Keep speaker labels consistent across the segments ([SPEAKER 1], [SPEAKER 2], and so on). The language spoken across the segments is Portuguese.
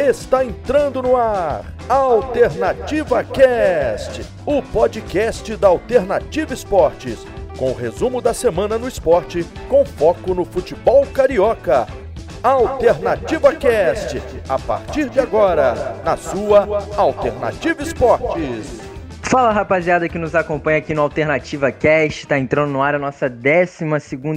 [SPEAKER 1] Está entrando no ar Alternativa Cast, o podcast da Alternativa Esportes, com o resumo da semana no esporte, com foco no futebol carioca. Alternativa Cast, a partir de agora, na sua Alternativa Esportes.
[SPEAKER 2] Fala rapaziada que nos acompanha aqui no Alternativa Cast, está entrando no ar a nossa 12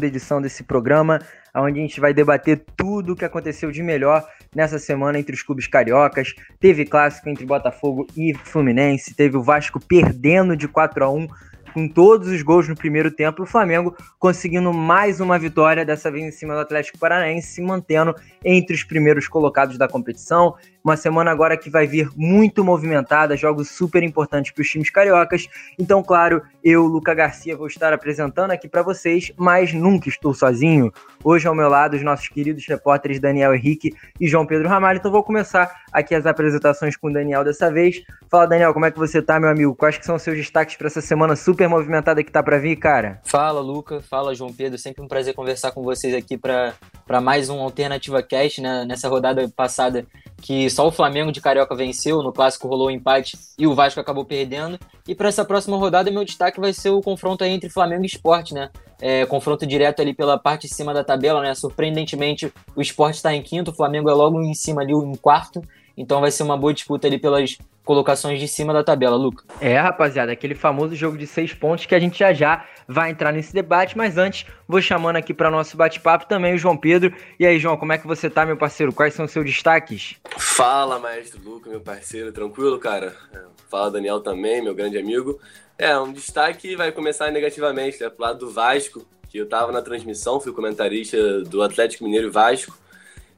[SPEAKER 2] edição desse programa, onde a gente vai debater tudo o que aconteceu de melhor nessa semana entre os clubes cariocas. Teve clássico entre Botafogo e Fluminense, teve o Vasco perdendo de 4 a 1 com todos os gols no primeiro tempo, o Flamengo conseguindo mais uma vitória, dessa vez em cima do Atlético Paranaense, se mantendo entre os primeiros colocados da competição. Uma semana agora que vai vir muito movimentada, jogos super importantes para os times cariocas. Então, claro, eu, Luca Garcia, vou estar apresentando aqui para vocês, mas nunca estou sozinho. Hoje ao meu lado os nossos queridos repórteres Daniel Henrique e João Pedro Ramalho. Então vou começar aqui as apresentações com o Daniel dessa vez. Fala, Daniel, como é que você tá, meu amigo? Quais que são os seus destaques para essa semana super movimentada que tá para vir, cara?
[SPEAKER 3] Fala, Luca. Fala, João Pedro. Sempre um prazer conversar com vocês aqui para mais um Alternativa Cast, né? Nessa rodada passada que só o Flamengo de Carioca venceu, no clássico rolou um empate e o Vasco acabou perdendo. E para essa próxima rodada, meu destaque vai ser o confronto entre Flamengo e Esporte, né? É, confronto direto ali pela parte de cima da tabela, né? Surpreendentemente, o Esporte está em quinto, o Flamengo é logo em cima ali em quarto. Então vai ser uma boa disputa ali pelas colocações de cima da tabela, Luca.
[SPEAKER 2] É, rapaziada, aquele famoso jogo de seis pontos que a gente já já vai entrar nesse debate, mas antes vou chamando aqui para nosso bate-papo também o João Pedro. E aí, João, como é que você tá, meu parceiro? Quais são os seus destaques?
[SPEAKER 4] Fala, maestro Luca, meu parceiro, tranquilo, cara? Fala, Daniel também, meu grande amigo. É, um destaque vai começar negativamente, né, pro lado do Vasco, que eu tava na transmissão, fui comentarista do Atlético Mineiro e Vasco.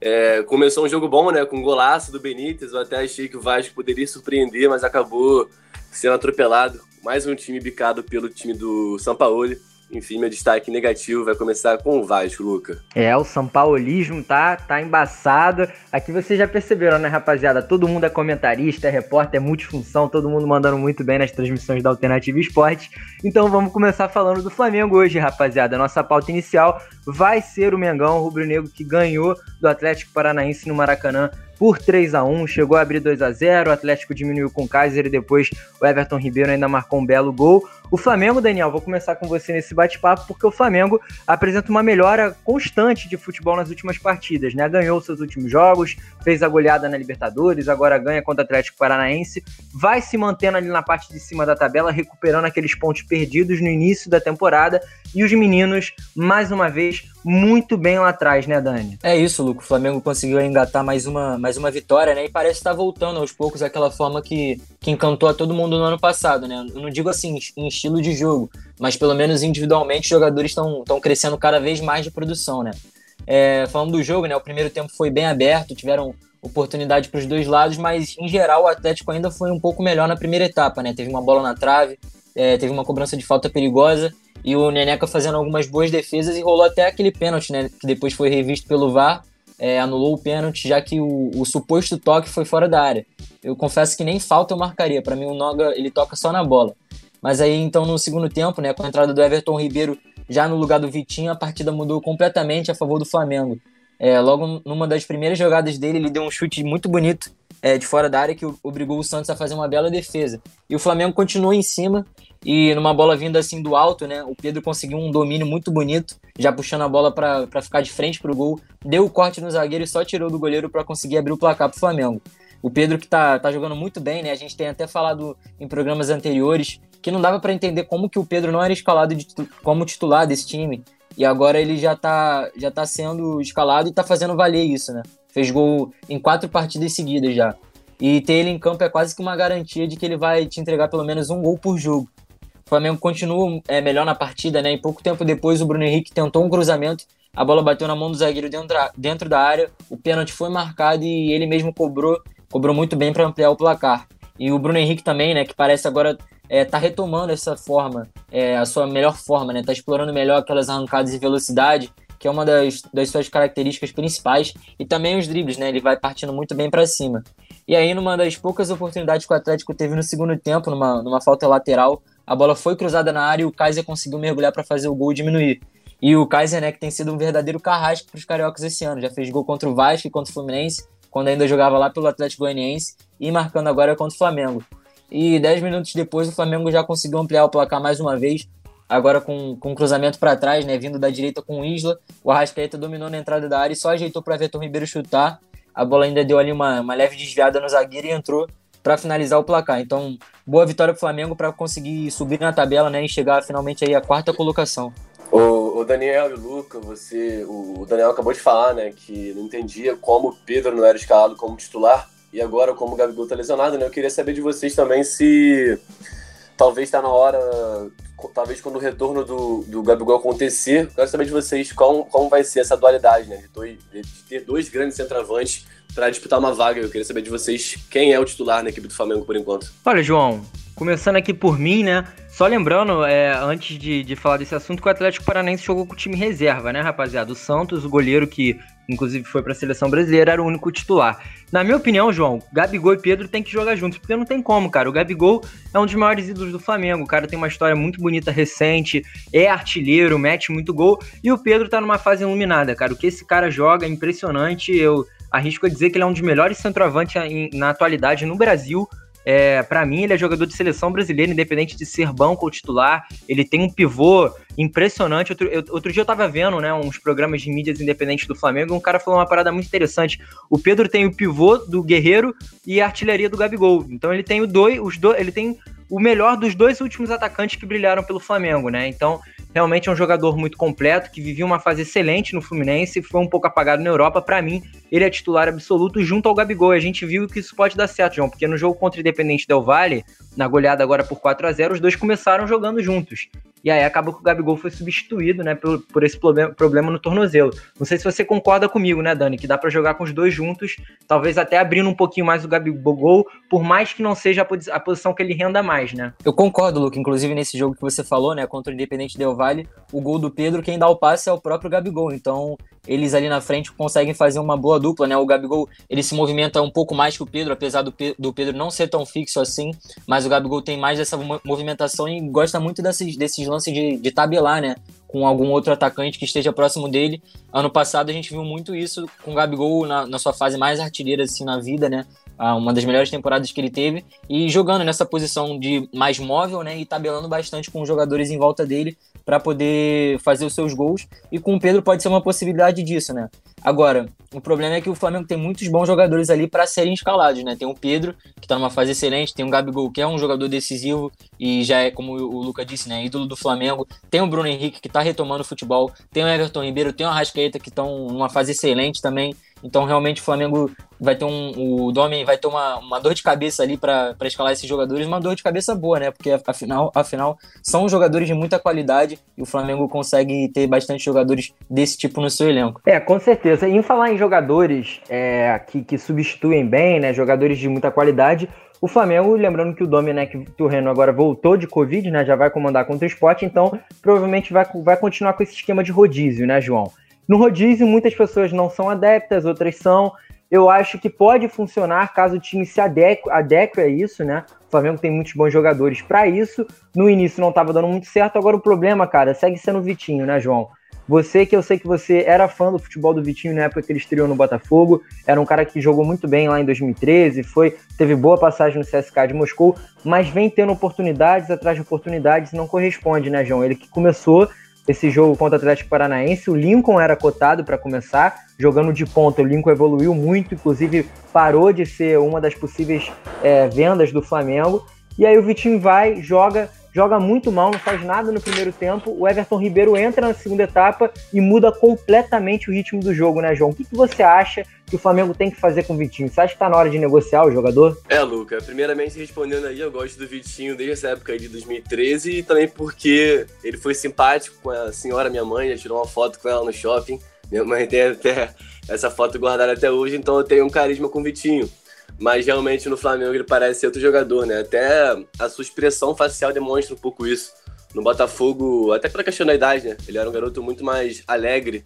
[SPEAKER 4] É, começou um jogo bom, né? Com um golaço do Benítez. Eu até achei que o Vasco poderia surpreender, mas acabou sendo atropelado. Mais um time bicado pelo time do São Paulo. Enfim, meu destaque negativo vai começar com o Vasco, Luca.
[SPEAKER 2] É, o São Paulismo tá, tá embaçado. Aqui vocês já perceberam, né, rapaziada? Todo mundo é comentarista, é repórter, é multifunção, todo mundo mandando muito bem nas transmissões da Alternativa Esporte. Então vamos começar falando do Flamengo hoje, rapaziada. Nossa pauta inicial vai ser o Mengão, o rubro-negro que ganhou do Atlético Paranaense no Maracanã por 3 a 1 chegou a abrir 2 a 0 o Atlético diminuiu com o Kaiser e depois o Everton Ribeiro ainda marcou um belo gol. O Flamengo, Daniel, vou começar com você nesse bate-papo, porque o Flamengo apresenta uma melhora constante de futebol nas últimas partidas, né? Ganhou seus últimos jogos, fez a goleada na Libertadores, agora ganha contra o Atlético Paranaense, vai se mantendo ali na parte de cima da tabela, recuperando aqueles pontos perdidos no início da temporada, e os meninos, mais uma vez, muito bem lá atrás, né, Dani?
[SPEAKER 3] É isso, Luco. O Flamengo conseguiu engatar mais uma, mais uma vitória, né? E parece estar voltando aos poucos aquela forma que, que encantou a todo mundo no ano passado, né? Eu não digo assim em estilo de jogo, mas pelo menos individualmente os jogadores estão crescendo cada vez mais de produção, né? É, falando do jogo, né? O primeiro tempo foi bem aberto, tiveram oportunidade para os dois lados, mas em geral o Atlético ainda foi um pouco melhor na primeira etapa, né? Teve uma bola na trave, é, teve uma cobrança de falta perigosa e o Neneca fazendo algumas boas defesas e rolou até aquele pênalti, né? Que depois foi revisto pelo VAR, é, anulou o pênalti, já que o, o, suposto toque foi fora da área. Eu confesso que nem falta eu marcaria. Para mim, o Noga ele toca só na bola. Mas aí, então, no segundo tempo, né, com a entrada do Everton Ribeiro já no lugar do Vitinho, a partida mudou completamente a favor do Flamengo. É, logo numa das primeiras jogadas dele, ele deu um chute muito bonito é, de fora da área que obrigou o Santos a fazer uma bela defesa. E o Flamengo continuou em cima e numa bola vinda assim do alto, né? O Pedro conseguiu um domínio muito bonito, já puxando a bola para ficar de frente para o gol, deu o corte no zagueiro e só tirou do goleiro para conseguir abrir o placar para o Flamengo. O Pedro que tá, tá jogando muito bem, né? A gente tem até falado em programas anteriores que não dava para entender como que o Pedro não era escalado de, como titular desse time. E agora ele já tá, já tá sendo escalado e tá fazendo valer isso, né? Fez gol em quatro partidas seguidas já. E ter ele em campo é quase que uma garantia de que ele vai te entregar pelo menos um gol por jogo. O Flamengo continua é, melhor na partida, né? E pouco tempo depois o Bruno Henrique tentou um cruzamento, a bola bateu na mão do zagueiro dentro, dentro da área, o pênalti foi marcado e ele mesmo cobrou, cobrou muito bem para ampliar o placar. E o Bruno Henrique também, né? Que parece agora é, tá retomando essa forma, é, a sua melhor forma, né? Tá explorando melhor aquelas arrancadas de velocidade, que é uma das, das suas características principais, e também os dribles, né? Ele vai partindo muito bem para cima. E aí, numa das poucas oportunidades que o Atlético teve no segundo tempo, numa, numa falta lateral, a bola foi cruzada na área e o Kaiser conseguiu mergulhar para fazer o gol e diminuir. E o Kaiser, né, que tem sido um verdadeiro carrasco para os cariocas esse ano, já fez gol contra o Vasco e contra o Fluminense, quando ainda jogava lá pelo Atlético Goianiense, e marcando agora contra o Flamengo. E 10 minutos depois o Flamengo já conseguiu ampliar o placar mais uma vez, agora com, com um cruzamento para trás, né, vindo da direita com o Isla. O Arrascaeta dominou na entrada da área e só ajeitou para Everton Ribeiro chutar. A bola ainda deu ali uma, uma leve desviada no zagueiro e entrou para finalizar o placar. Então, boa vitória para o Flamengo para conseguir subir na tabela né, e chegar finalmente aí à quarta colocação.
[SPEAKER 4] O, o, Daniel e o Luca, você, o Daniel acabou de falar, né, que não entendia como o Pedro não era escalado como titular e agora como o Gabigol tá lesionado, né? Eu queria saber de vocês também se talvez está na hora, talvez quando o retorno do, do Gabigol acontecer, quero saber de vocês como, como vai ser essa dualidade, né? De, dois, de ter dois grandes centroavantes para disputar uma vaga. Eu queria saber de vocês quem é o titular na equipe do Flamengo por enquanto.
[SPEAKER 2] Olha, João, Começando aqui por mim, né? Só lembrando, é, antes de, de falar desse assunto, que o Atlético Paranaense jogou com o time reserva, né, rapaziada? O Santos, o goleiro que inclusive foi para a seleção brasileira, era o único titular. Na minha opinião, João, Gabigol e Pedro tem que jogar juntos, porque não tem como, cara. O Gabigol é um dos maiores ídolos do Flamengo. O cara tem uma história muito bonita recente, é artilheiro, mete muito gol, e o Pedro tá numa fase iluminada, cara. O que esse cara joga é impressionante. Eu arrisco a dizer que ele é um dos melhores centroavantes na atualidade no Brasil. É, para mim, ele é jogador de seleção brasileira, independente de ser banco ou titular. Ele tem um pivô impressionante. Outro, eu, outro dia eu tava vendo, né, uns programas de mídias independentes do Flamengo, e um cara falou uma parada muito interessante. O Pedro tem o pivô do Guerreiro e a artilharia do Gabigol. Então ele tem o dois, os dois, ele tem o melhor dos dois últimos atacantes que brilharam pelo Flamengo, né? Então, realmente é um jogador muito completo, que vivia uma fase excelente no Fluminense, foi um pouco apagado na Europa. Para mim, ele é titular absoluto junto ao Gabigol. A gente viu que isso pode dar certo, João, porque no jogo contra o Independente Del Valle, na goleada agora por 4 a 0 os dois começaram jogando juntos. E aí acabou que o Gabigol foi substituído, né, por, por esse problema, problema no tornozelo. Não sei se você concorda comigo, né, Dani, que dá para jogar com os dois juntos, talvez até abrindo um pouquinho mais o Gabigol, por mais que não seja a, a posição que ele renda mais, né?
[SPEAKER 3] Eu concordo, Luke. Inclusive nesse jogo que você falou, né, contra o Independente Del Valle, o gol do Pedro, quem dá o passe é o próprio Gabigol. Então, eles ali na frente conseguem fazer uma boa dupla, né? O Gabigol, ele se movimenta um pouco mais que o Pedro, apesar do, do Pedro não ser tão fixo assim, mas o Gabigol tem mais essa movimentação e gosta muito desses, desses lances de, de tabelar, né? Com algum outro atacante que esteja próximo dele. Ano passado a gente viu muito isso com o Gabigol na, na sua fase mais artilheira assim na vida, né? uma das melhores temporadas que ele teve, e jogando nessa posição de mais móvel, né, e tabelando bastante com os jogadores em volta dele para poder fazer os seus gols, e com o Pedro pode ser uma possibilidade disso, né. Agora, o problema é que o Flamengo tem muitos bons jogadores ali para serem escalados, né, tem o Pedro, que está numa fase excelente, tem o Gabigol, que é um jogador decisivo, e já é, como o Luca disse, né, ídolo do Flamengo, tem o Bruno Henrique, que está retomando o futebol, tem o Everton Ribeiro, tem o Arrascaeta, que estão numa fase excelente também, então, realmente, o Flamengo vai ter um. O Domi vai ter uma, uma dor de cabeça ali para escalar esses jogadores, uma dor de cabeça boa, né? Porque afinal, afinal, são jogadores de muita qualidade e o Flamengo consegue ter bastante jogadores desse tipo no seu elenco.
[SPEAKER 2] É, com certeza. E em falar em jogadores é, que, que substituem bem, né? Jogadores de muita qualidade. O Flamengo, lembrando que o Domenech Turreno agora voltou de Covid, né? Já vai comandar contra o esporte, então provavelmente vai, vai continuar com esse esquema de rodízio, né, João? No rodízio, muitas pessoas não são adeptas, outras são. Eu acho que pode funcionar caso o time se adeque, adeque a isso, né? O Flamengo tem muitos bons jogadores para isso. No início não estava dando muito certo, agora o problema, cara, segue sendo o Vitinho, né, João? Você que eu sei que você era fã do futebol do Vitinho na época que ele estreou no Botafogo, era um cara que jogou muito bem lá em 2013, foi teve boa passagem no CSK de Moscou, mas vem tendo oportunidades atrás de oportunidades e não corresponde, né, João? Ele que começou esse jogo contra o Atlético Paranaense. O Lincoln era cotado para começar, jogando de ponta. O Lincoln evoluiu muito, inclusive parou de ser uma das possíveis é, vendas do Flamengo. E aí o Vitinho vai, joga, joga muito mal, não faz nada no primeiro tempo. O Everton Ribeiro entra na segunda etapa e muda completamente o ritmo do jogo, né, João? O que, que você acha que o Flamengo tem que fazer com o Vitinho? Você acha que tá na hora de negociar o jogador?
[SPEAKER 4] É, Luca, primeiramente respondendo aí, eu gosto do Vitinho desde essa época aí de 2013 e também porque ele foi simpático com a senhora, minha mãe, já tirou uma foto com ela no shopping. Minha mãe tem até essa foto guardada até hoje, então eu tenho um carisma com o Vitinho mas realmente no Flamengo ele parece ser outro jogador, né? Até a sua expressão facial demonstra um pouco isso. No Botafogo, até pela questão da idade, né? Ele era um garoto muito mais alegre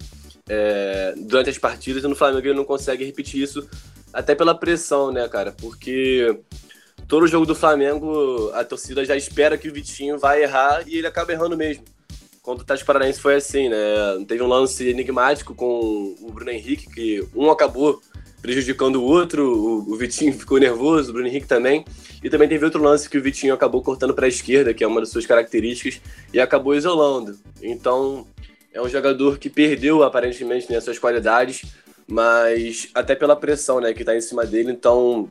[SPEAKER 4] é, durante as partidas e no Flamengo ele não consegue repetir isso, até pela pressão, né, cara? Porque todo jogo do Flamengo a torcida já espera que o Vitinho vai errar e ele acaba errando mesmo. Contra o Tati Paranaense foi assim, né? Teve um lance enigmático com o Bruno Henrique, que um acabou prejudicando o outro. O, Vitinho ficou nervoso, o Bruno Henrique também. E também teve outro lance que o Vitinho acabou cortando para a esquerda, que é uma das suas características, e acabou isolando. Então, é um jogador que perdeu aparentemente né, suas qualidades, mas até pela pressão né, que está em cima dele, então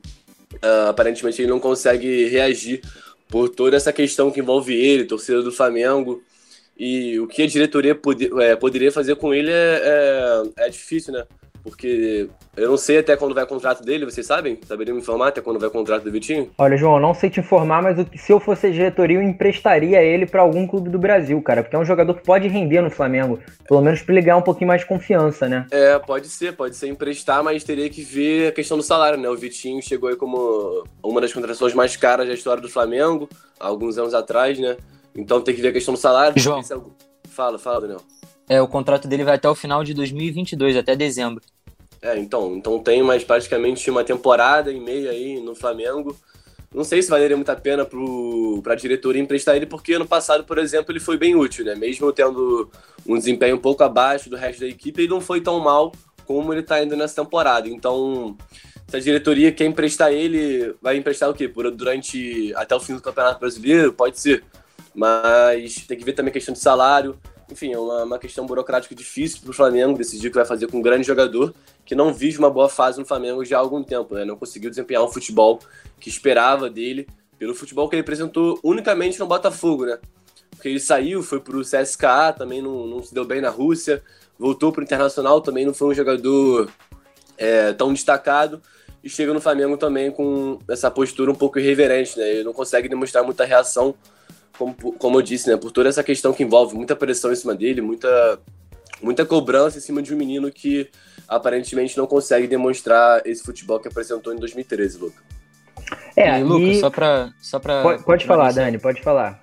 [SPEAKER 4] uh, aparentemente ele não consegue reagir por toda essa questão que envolve ele, torcida do Flamengo. E o que a diretoria poder, é, poderia fazer com ele é, é, é difícil, né? Porque eu não sei até quando vai o contrato dele, vocês sabem? Saberiam me informar até quando vai o contrato do Vitinho?
[SPEAKER 2] Olha, João, eu não sei te informar, mas se eu fosse diretoria, eu emprestaria ele para algum clube do Brasil, cara. Porque é um jogador que pode render no Flamengo. Pelo menos pra ele ganhar um pouquinho mais de confiança, né?
[SPEAKER 4] É, pode ser, pode ser emprestar, mas teria que ver a questão do salário, né? O Vitinho chegou aí como uma das contratações mais caras da história do Flamengo, há alguns anos atrás, né? Então tem que ver a questão do salário.
[SPEAKER 3] João.
[SPEAKER 4] É fala, fala, Daniel.
[SPEAKER 3] É, o contrato dele vai até o final de 2022, até dezembro.
[SPEAKER 4] É, então, então tem mais praticamente uma temporada e meia aí no Flamengo. Não sei se valeria muito a pena para a diretoria emprestar ele, porque ano passado, por exemplo, ele foi bem útil, né? Mesmo tendo um desempenho um pouco abaixo do resto da equipe, ele não foi tão mal como ele está indo nessa temporada. Então, se a diretoria quer emprestar ele, vai emprestar o quê? Por, durante até o fim do Campeonato Brasileiro? Pode ser. Mas tem que ver também a questão de salário. Enfim, é uma, uma questão burocrática difícil para o Flamengo decidir o que vai fazer com um grande jogador que não vive uma boa fase no Flamengo já há algum tempo, né? Não conseguiu desempenhar um futebol que esperava dele, pelo futebol que ele apresentou unicamente no Botafogo, né? Porque ele saiu, foi para o CSKA, também não, não se deu bem na Rússia, voltou para o Internacional, também não foi um jogador é, tão destacado, e chega no Flamengo também com essa postura um pouco irreverente, né? Ele não consegue demonstrar muita reação, como, como eu disse, né? Por toda essa questão que envolve muita pressão em cima dele, muita, muita cobrança em cima de um menino que aparentemente não consegue demonstrar esse futebol que apresentou em 2013, Luca.
[SPEAKER 3] É, e, Lucas, só para só pra
[SPEAKER 2] pode, pode falar, Dani, pode falar.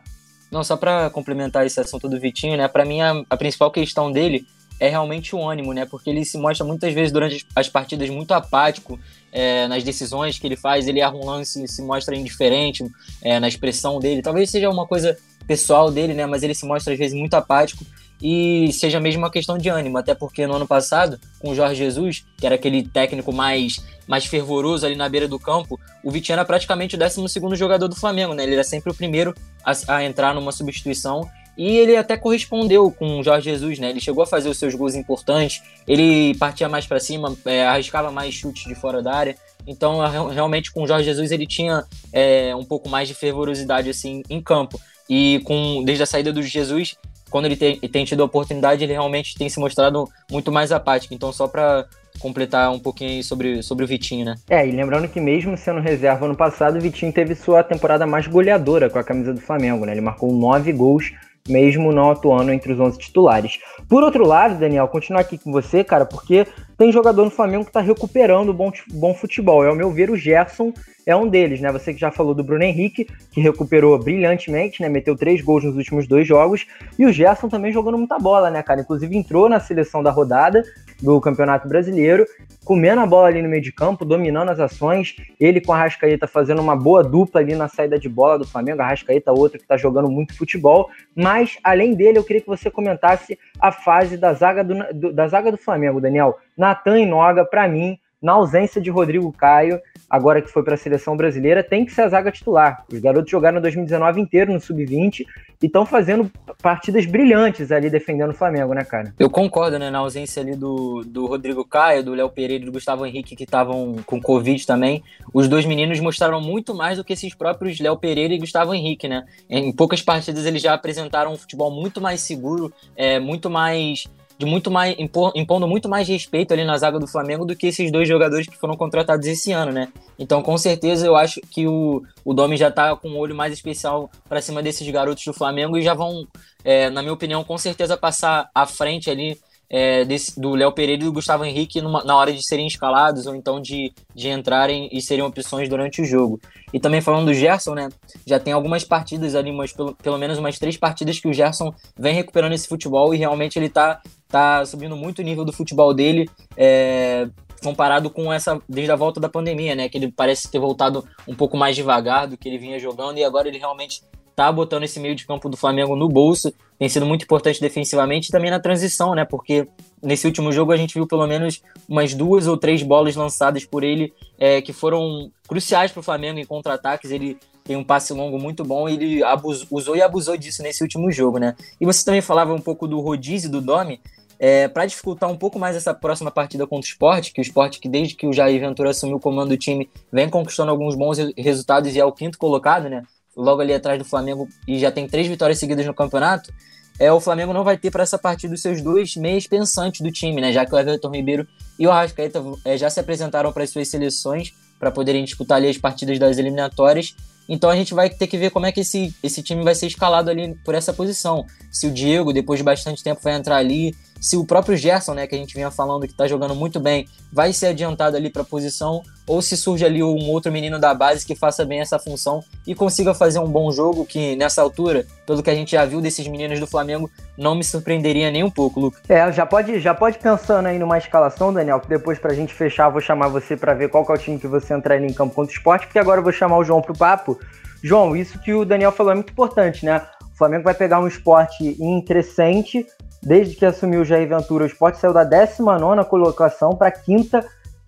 [SPEAKER 3] Não, só para complementar esse assunto do Vitinho, né? Para mim a, a, principal questão dele é realmente o ânimo, né? Porque ele se mostra muitas vezes durante as partidas muito apático é, nas decisões que ele faz. Ele erra um lance, se mostra indiferente é, na expressão dele. Talvez seja uma coisa pessoal dele, né? Mas ele se mostra às vezes muito apático e seja mesmo uma questão de ânimo, até porque no ano passado, com o Jorge Jesus, que era aquele técnico mais, mais fervoroso ali na beira do campo, o Vitinho era praticamente o 12 jogador do Flamengo, né? Ele era sempre o primeiro a, a entrar numa substituição e ele até correspondeu com o Jorge Jesus, né? Ele chegou a fazer os seus gols importantes, ele partia mais para cima, é, arriscava mais chutes de fora da área. Então, realmente, com o Jorge Jesus, ele tinha é, um pouco mais de fervorosidade assim em campo. E com desde a saída do Jesus, quando ele tem, tem tido a oportunidade, ele realmente tem se mostrado muito mais apático. Então, só para completar um pouquinho sobre, sobre o Vitinho, né?
[SPEAKER 2] É, e lembrando que mesmo sendo reserva ano passado, o Vitinho teve sua temporada mais goleadora com a camisa do Flamengo, né? Ele marcou nove gols mesmo não atuando entre os 11 titulares. Por outro lado, Daniel, continuar aqui com você, cara, porque tem jogador no Flamengo que está recuperando bom, bom futebol. E, ao meu ver, o Gerson é um deles, né? Você que já falou do Bruno Henrique, que recuperou brilhantemente, né? Meteu três gols nos últimos dois jogos. E o Gerson também jogando muita bola, né, cara? Inclusive entrou na seleção da rodada do Campeonato Brasileiro, comendo a bola ali no meio de campo, dominando as ações. Ele com a Rascaeta fazendo uma boa dupla ali na saída de bola do Flamengo. A Rascaeta, outro que está jogando muito futebol. Mas, além dele, eu queria que você comentasse a fase da zaga do, do da zaga do Flamengo, Daniel. Natan e Noga, para mim, na ausência de Rodrigo Caio, agora que foi para a seleção brasileira, tem que ser a zaga titular. Os garotos jogaram 2019 inteiro no sub-20 e estão fazendo partidas brilhantes ali defendendo o Flamengo, né, cara?
[SPEAKER 3] Eu concordo, né, na ausência ali do, do Rodrigo Caio, do Léo Pereira e do Gustavo Henrique, que estavam com Covid também. Os dois meninos mostraram muito mais do que esses próprios Léo Pereira e Gustavo Henrique, né? Em poucas partidas eles já apresentaram um futebol muito mais seguro, é, muito mais de muito mais impondo muito mais respeito ali na zaga do Flamengo do que esses dois jogadores que foram contratados esse ano, né? Então, com certeza, eu acho que o, o Domi já tá com um olho mais especial para cima desses garotos do Flamengo e já vão, é, na minha opinião, com certeza passar à frente ali é, desse, do Léo Pereira e do Gustavo Henrique numa, na hora de serem escalados ou então de, de entrarem e serem opções durante o jogo. E também falando do Gerson, né? Já tem algumas partidas ali, pelo, pelo menos umas três partidas que o Gerson vem recuperando esse futebol e realmente ele tá, tá subindo muito o nível do futebol dele. É, comparado com essa desde a volta da pandemia, né? Que ele parece ter voltado um pouco mais devagar do que ele vinha jogando e agora ele realmente tá botando esse meio de campo do Flamengo no bolso, tem sido muito importante defensivamente e também na transição, né? Porque nesse último jogo a gente viu pelo menos umas duas ou três bolas lançadas por ele é, que foram cruciais para o Flamengo em contra-ataques. Ele tem um passe longo muito bom ele abusou, usou e abusou disso nesse último jogo, né? E você também falava um pouco do rodízio do Domi. É, para dificultar um pouco mais essa próxima partida contra o Sport, que o Sport, que desde que o Jair Ventura assumiu o comando do time, vem conquistando alguns bons resultados e é o quinto colocado, né? Logo ali atrás do Flamengo e já tem três vitórias seguidas no campeonato, é, o Flamengo não vai ter para essa partida os seus dois meios pensantes do time, né? Já que o Everton Ribeiro e o Arrascaeta é, já se apresentaram para as suas seleções para poderem disputar ali as partidas das eliminatórias. Então a gente vai ter que ver como é que esse, esse time vai ser escalado ali por essa posição. Se o Diego, depois de bastante tempo, vai entrar ali, se o próprio Gerson, né, que a gente vinha falando que está jogando muito bem, vai ser adiantado ali para a posição, ou se surge ali um outro menino da base que faça bem essa função e consiga fazer um bom jogo, que nessa altura, pelo que a gente já viu desses meninos do Flamengo, não me surpreenderia nem um pouco, Lucas.
[SPEAKER 2] É, já pode, já pode pensando aí numa escalação, Daniel, que depois pra gente fechar, vou chamar você para ver qual é o time que você entrar em campo contra o esporte, porque agora eu vou chamar o João pro papo. João, isso que o Daniel falou é muito importante, né? O Flamengo vai pegar um esporte em crescente, desde que assumiu o Jair Ventura, o esporte saiu da 19 colocação para a quinta,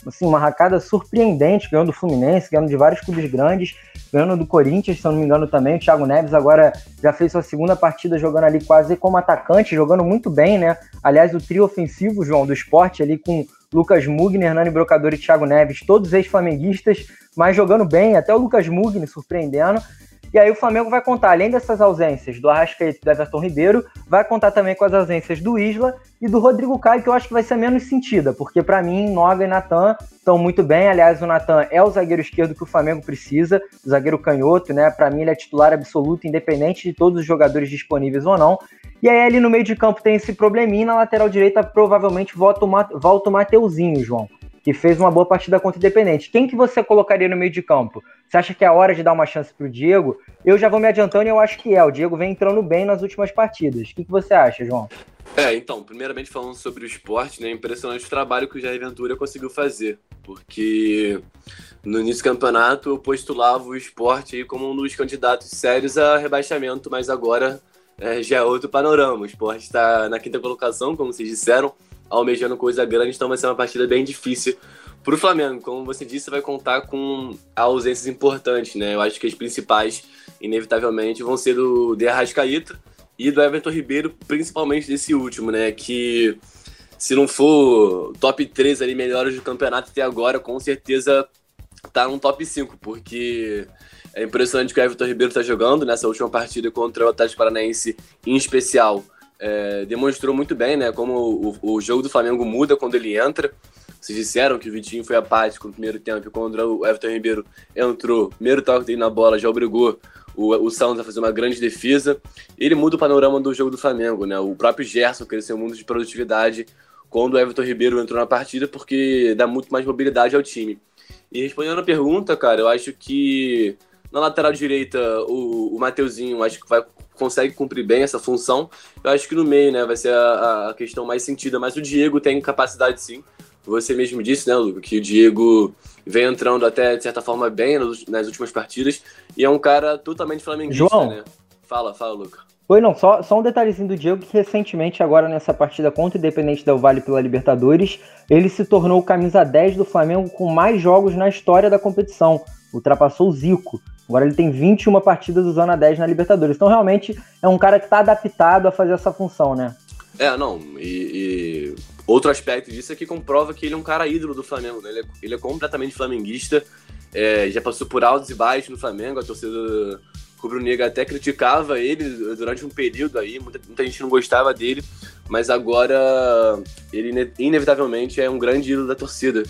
[SPEAKER 2] assim, uma racada surpreendente, ganhando do Fluminense, ganhando de vários clubes grandes, ganhando do Corinthians, se eu não me engano também. O Thiago Neves agora já fez sua segunda partida jogando ali quase como atacante, jogando muito bem, né? Aliás, o trio ofensivo, João, do esporte ali com Lucas Mugner, Hernani Brocador e Thiago Neves, todos ex-flamenguistas, mas jogando bem, até o Lucas Mugner surpreendendo. E aí o Flamengo vai contar, além dessas ausências do Arrascaeta e do Everton Ribeiro, vai contar também com as ausências do Isla e do Rodrigo Caio, que eu acho que vai ser menos sentida, porque para mim Noga e Natan estão muito bem. Aliás, o Natan é o zagueiro esquerdo que o Flamengo precisa, o zagueiro canhoto, né? Para mim ele é titular absoluto, independente de todos os jogadores disponíveis ou não. E aí ali no meio de campo tem esse probleminha, na lateral direita provavelmente volta o Mateuzinho, João que fez uma boa partida contra o Independente. Quem que você colocaria no meio de campo? Você acha que é hora de dar uma chance para o Diego? Eu já vou me adiantando e eu acho que é. O Diego vem entrando bem nas últimas partidas. O que, que você acha, João?
[SPEAKER 4] É, então, primeiramente falando sobre o esporte, né? Impressionante o trabalho que o Jair Ventura conseguiu fazer. Porque no início do campeonato eu postulava o esporte como um dos candidatos sérios a rebaixamento, mas agora é, já é outro panorama. O esporte está na quinta colocação, como vocês disseram almejando coisa grande, então vai ser uma partida bem difícil para o Flamengo. Como você disse, vai contar com ausências importantes, né? Eu acho que as principais, inevitavelmente, vão ser do De Arrascaeta e do Everton Ribeiro, principalmente desse último, né? Que se não for top 3 ali melhores do campeonato até agora, com certeza tá no top 5, porque é impressionante que o Everton Ribeiro está jogando nessa última partida contra o Atlético Paranaense, em especial é, demonstrou muito bem, né? Como o, o, jogo do Flamengo muda quando ele entra. Vocês disseram que o Vitinho foi apático no primeiro tempo quando o Everton Ribeiro entrou, primeiro toque dele na bola já obrigou o, o Santos a fazer uma grande defesa. Ele muda o panorama do jogo do Flamengo, né? O próprio Gerson cresceu muito de produtividade quando o Everton Ribeiro entrou na partida porque dá muito mais mobilidade ao time. E respondendo a pergunta, cara, eu acho que na lateral direita o, o Mateuzinho acho que vai consegue cumprir bem essa função. Eu acho que no meio, né, vai ser a, a questão mais sentida, mas o Diego tem capacidade sim. Você mesmo disse, né, Luca, que o Diego vem entrando até, de certa forma, bem nas últimas partidas e é um cara totalmente flamenguista,
[SPEAKER 2] João.
[SPEAKER 4] né? Fala, fala, Luca.
[SPEAKER 2] Oi, não, só, só um detalhezinho do Diego que recentemente, agora nessa partida contra o Independente Del Vale pela Libertadores, ele se tornou o camisa 10 do Flamengo com mais jogos na história da competição. Ultrapassou o Zico. Agora ele tem 21 partidas usando a 10 na Libertadores. Então realmente é um cara que está adaptado a fazer essa função, né?
[SPEAKER 4] É, não. E, e, outro aspecto disso é que comprova que ele é um cara ídolo do Flamengo. Né? Ele, é, ele é completamente flamenguista. É, já passou por altos e baixos no Flamengo. A torcida rubro-negra até criticava ele durante um período aí. Muita, muita gente não gostava dele. Mas agora ele inevitavelmente é um grande ídolo da torcida.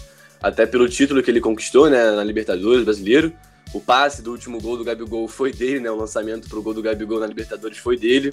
[SPEAKER 4] Até pelo título que ele conquistou né, na Libertadores brasileiro o passe do último gol do Gabigol foi dele, né? O lançamento pro gol do Gabigol na Libertadores foi dele.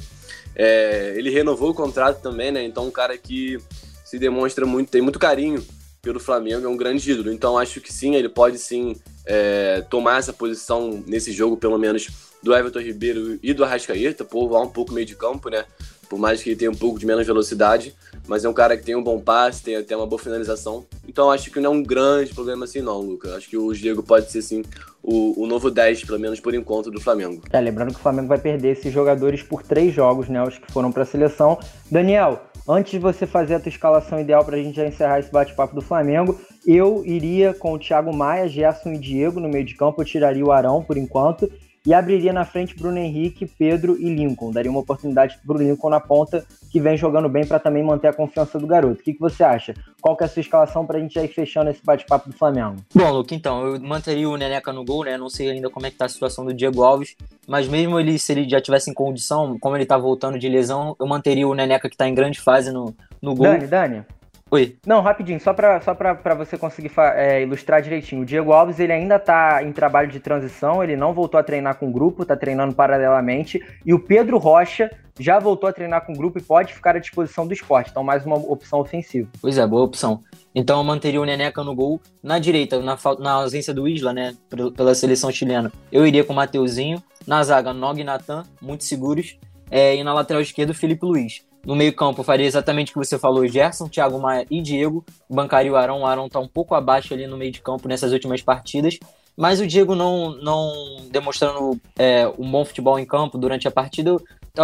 [SPEAKER 4] É, ele renovou o contrato também, né? Então, um cara que se demonstra muito, tem muito carinho pelo Flamengo, é um grande ídolo. Então, acho que sim, ele pode sim é, tomar essa posição nesse jogo, pelo menos, do Everton Ribeiro e do Arrascaeta, povoar um pouco meio de campo, né? Por mais que ele tenha um pouco de menos velocidade, mas é um cara que tem um bom passe, tem até uma boa finalização. Então acho que não é um grande problema assim, não, Luca. Acho que o Diego pode ser, sim, o, o novo 10, pelo menos por enquanto, do Flamengo.
[SPEAKER 2] É, lembrando que o Flamengo vai perder esses jogadores por três jogos, né? Os que foram para a seleção. Daniel, antes de você fazer a tua escalação ideal para a gente já encerrar esse bate-papo do Flamengo, eu iria com o Thiago Maia, Gerson e Diego no meio de campo. Eu tiraria o Arão por enquanto e abriria na frente Bruno Henrique, Pedro e Lincoln. Daria uma oportunidade para o Lincoln na ponta, que vem jogando bem para também manter a confiança do garoto. O que, que você acha? Qual que é a sua escalação para a gente ir fechando esse bate-papo do Flamengo?
[SPEAKER 3] Bom, Luke, então, eu manteria o Neneca no gol, né? Não sei ainda como é que tá a situação do Diego Alves, mas mesmo ele, se ele já tivesse em condição, como ele tá voltando de lesão, eu manteria o Neneca que tá em grande fase no, no gol.
[SPEAKER 2] Dani, Dani,
[SPEAKER 3] Oi.
[SPEAKER 2] Não, rapidinho, só para só pra, pra você conseguir é, ilustrar direitinho. O Diego Alves, ele ainda tá em trabalho de transição, ele não voltou a treinar com o grupo, tá treinando paralelamente. E o Pedro Rocha já voltou a treinar com o grupo e pode ficar à disposição do esporte. Então, mais uma opção ofensiva.
[SPEAKER 3] Pois é, boa opção. Então, eu manteria o Neneca no gol. Na direita, na, na ausência do Isla, né, pela seleção chilena, eu iria com o Mateuzinho. Na zaga, Nog e Natan, muito seguros. É, e na lateral esquerda, o Felipe Luiz. No meio-campo, faria exatamente o que você falou: Gerson, Thiago Maia e Diego. Bancaria o Arão. O Arão está um pouco abaixo ali no meio de campo nessas últimas partidas. Mas o Diego não, não demonstrando é, um bom futebol em campo durante a partida,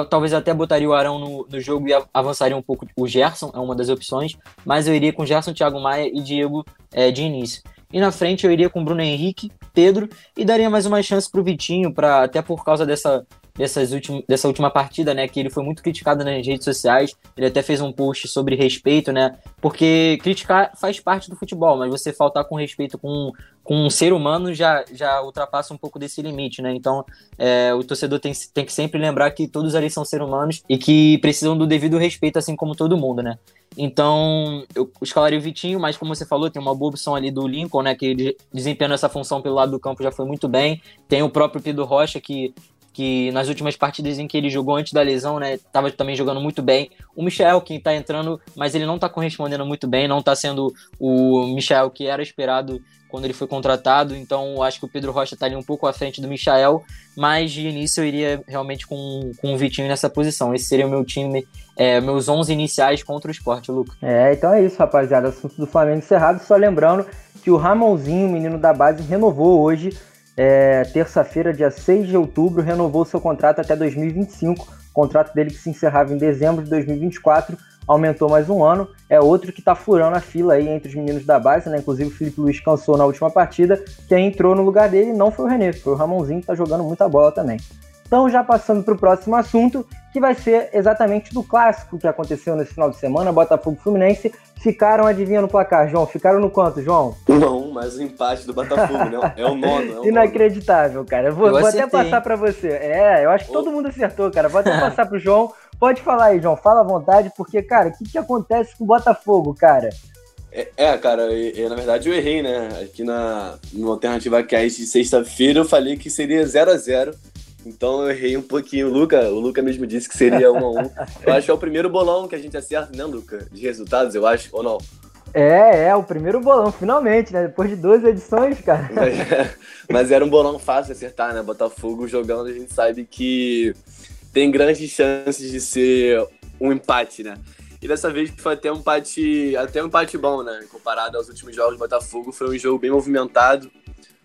[SPEAKER 3] talvez até botaria o Arão no, no jogo e avançaria um pouco o Gerson, é uma das opções. Mas eu iria com Gerson, Thiago Maia e Diego é, de início. E na frente eu iria com Bruno Henrique, Pedro e daria mais uma chance para o Vitinho, pra, até por causa dessa dessas últim, dessa última partida, né? Que ele foi muito criticado nas redes sociais. Ele até fez um post sobre respeito, né? Porque criticar faz parte do futebol, mas você faltar com respeito com, com um ser humano já, já ultrapassa um pouco desse limite, né? Então, é, o torcedor tem, tem que sempre lembrar que todos ali são seres humanos e que precisam do devido respeito, assim como todo mundo, né? Então, eu escalaria o Vitinho, mas como você falou, tem uma boa opção ali do Lincoln, né? Que desempenhando essa função pelo lado do campo já foi muito bem. Tem o próprio Pedro Rocha, que que nas últimas partidas em que ele jogou antes da lesão, né, tava também jogando muito bem. O Michel, quem tá entrando, mas ele não tá correspondendo muito bem, não tá sendo o Michel que era esperado quando ele foi contratado, então acho que o Pedro Rocha tá ali um pouco à frente do Michel, mas de início eu iria realmente com, com o Vitinho nessa posição. Esse seria o meu time, é, meus 11 iniciais contra o esporte, Lucas.
[SPEAKER 2] É, então é isso, rapaziada. Assunto do Flamengo encerrado. Só lembrando que o Ramonzinho, menino da base, renovou hoje é, terça-feira, dia 6 de outubro, renovou seu contrato até 2025. O contrato dele que se encerrava em dezembro de 2024 aumentou mais um ano. É outro que está furando a fila aí entre os meninos da base, né? Inclusive o Felipe Luiz cansou na última partida. Quem entrou no lugar dele não foi o René, foi o Ramonzinho que está jogando muita bola também. Então, já passando para o próximo assunto, que vai ser exatamente do clássico que aconteceu nesse final de semana, Botafogo Fluminense. Ficaram, adivinhando o placar, João? Ficaram no quanto, João?
[SPEAKER 4] 1 a 1 mais um empate do Botafogo, né? É o nono. É o
[SPEAKER 2] Inacreditável, cara. Eu vou, eu vou até passar para você. É, eu acho que todo mundo acertou, cara. Vou até passar pro João. Pode falar aí, João. Fala à vontade, porque, cara, o que, que acontece com o Botafogo, cara?
[SPEAKER 4] É, é, cara, eu, na verdade eu errei, né? Aqui na no Alternativa Cast de sexta-feira eu falei que seria 0 a 0 então eu errei um pouquinho. O Luca, o Luca mesmo disse que seria 1 a 1 Eu acho que é o primeiro bolão que a gente acerta, né, Luca? De resultados, eu acho, ou não?
[SPEAKER 2] É, é, o primeiro bolão, finalmente, né? Depois de duas edições, cara.
[SPEAKER 4] Mas, mas era um bolão fácil de acertar, né? Botafogo jogando, a gente sabe que tem grandes chances de ser um empate, né? E dessa vez foi até um empate, até um empate bom, né? Comparado aos últimos jogos do Botafogo, foi um jogo bem movimentado.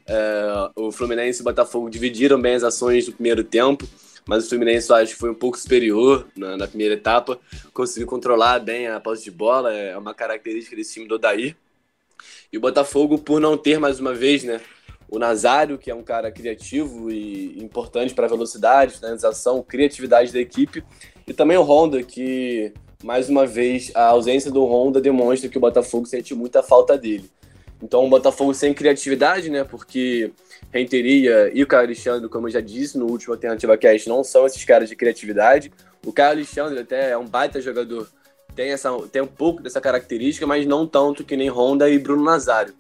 [SPEAKER 4] É, o Fluminense e o Botafogo dividiram bem as ações no primeiro tempo, mas o Fluminense acho que foi um pouco superior na, na primeira etapa, conseguiu controlar bem a posse de bola, é uma característica desse time do Odair. E o Botafogo, por não ter mais uma vez, né, o Nazário, que é um cara criativo e importante para a velocidade, finalização, criatividade da equipe, e também o Honda, que mais uma vez a ausência do Honda demonstra que o Botafogo sente muita falta dele. Então, o Botafogo sem criatividade, né? Porque Renteria e o Caio Alexandre, como eu já disse no último Alternativa Cast, não são esses caras de criatividade. O Caio Alexandre até é um baita jogador, tem, essa, tem um pouco dessa característica, mas não tanto que nem Honda e Bruno Nazário.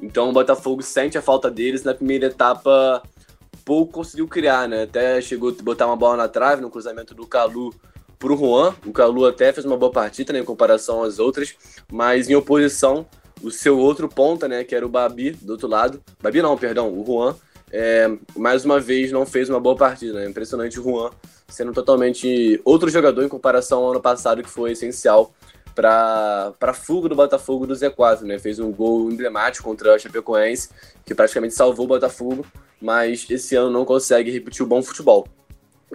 [SPEAKER 4] Então, o Botafogo sente a falta deles. Na primeira etapa, pouco conseguiu criar, né? Até chegou a botar uma bola na trave no cruzamento do Calu pro Juan. O Calu até fez uma boa partida né, em comparação às outras, mas em oposição o seu outro ponta, né, que era o Babi, do outro lado. Babi não, perdão, o Juan. É, mais uma vez não fez uma boa partida. Né? Impressionante o Juan sendo totalmente outro jogador em comparação ao ano passado, que foi essencial para a fuga do Botafogo do Z4, né? Fez um gol emblemático contra a Chapecoense, que praticamente salvou o Botafogo, mas esse ano não consegue repetir o bom futebol.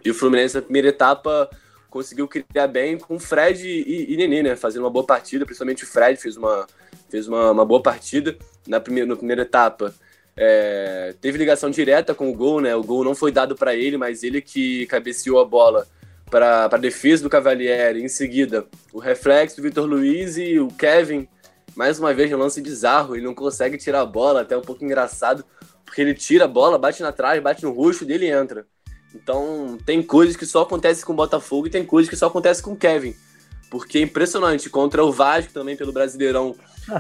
[SPEAKER 4] E o Fluminense na primeira etapa conseguiu criar bem com Fred e, e Nenê, né? Fazendo uma boa partida, principalmente o Fred fez uma, fez uma, uma boa partida na primeira, na primeira etapa. É, teve ligação direta com o gol, né? O gol não foi dado para ele, mas ele que cabeceou a bola para a defesa do Cavalieri. Em seguida, o reflexo do Vitor Luiz e o Kevin, mais uma vez, um lance bizarro. Ele não consegue tirar a bola, até um pouco engraçado, porque ele tira a bola, bate na trave, bate no rosto dele e entra. Então, tem coisas que só acontecem com o Botafogo e tem coisas que só acontecem com o Kevin. Porque é impressionante. Contra o Vasco também, pelo Brasileirão,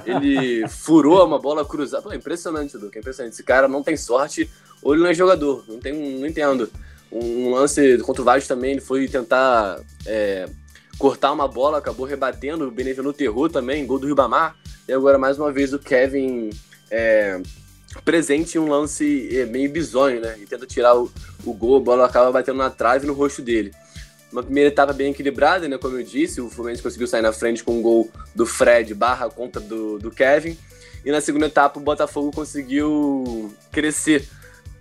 [SPEAKER 4] ele furou uma bola cruzada. Pô, é impressionante, Duque. É impressionante. Esse cara não tem sorte ou ele não é jogador. Não, tem, não entendo. Um lance contra o Vasco também, ele foi tentar é, cortar uma bola, acabou rebatendo. O Benevenuto errou também, gol do Ribamar. E agora, mais uma vez, o Kevin é, presente em um lance é, meio bizonho, né? E tenta tirar o, o gol, a bola acaba batendo na trave no rosto dele. Uma primeira etapa bem equilibrada, né? Como eu disse, o Fluminense conseguiu sair na frente com um gol do Fred barra contra do, do Kevin. E na segunda etapa o Botafogo conseguiu crescer.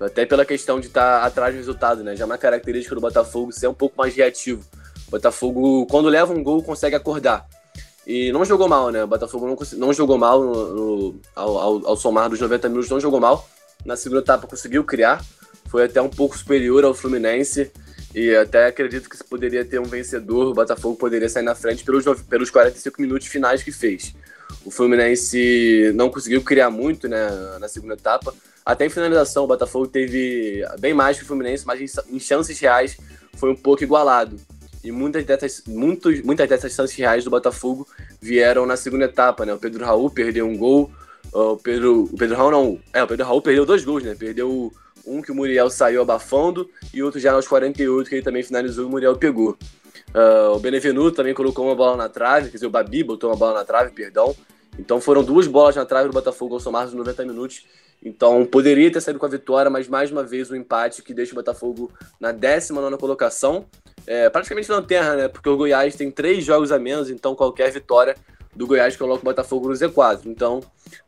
[SPEAKER 4] Até pela questão de estar tá atrás do resultado, né? Já é uma característica do Botafogo ser um pouco mais reativo. O Botafogo, quando leva um gol, consegue acordar. E não jogou mal, né? O Botafogo não, não jogou mal no, no, ao, ao, ao, somar dos 90 minutos, não jogou mal. Na segunda etapa conseguiu criar, foi até um pouco superior ao Fluminense. E até acredito que se poderia ter um vencedor, o Botafogo poderia sair na frente pelos, pelos 45 minutos finais que fez. O Fluminense não conseguiu criar muito né, na segunda etapa. Até em finalização, o Botafogo teve bem mais que o Fluminense, mas em chances reais foi um pouco igualado. E muitas dessas, muitos, muitas dessas chances reais do Botafogo vieram na segunda etapa, né? O Pedro Raul perdeu um gol, o Pedro, o Pedro Raul não, é, o Pedro Raul perdeu dois gols, né? Perdeu um que o Muriel saiu abafando e outro já aos 48 que ele também finalizou e o Muriel pegou. Uh, o Benevenuto também colocou uma bola na trave, quer dizer, o Babi botou uma bola na trave, perdão. Então foram duas bolas na trave do Botafogo ao somar dos 90 minutos. Então poderia ter saído com a vitória, mas mais uma vez o um empate que deixa o Botafogo na 19 colocação. É, praticamente lanterna, né? Porque o Goiás tem três jogos a menos, então qualquer vitória do Goiás coloca o Botafogo no Z4. Então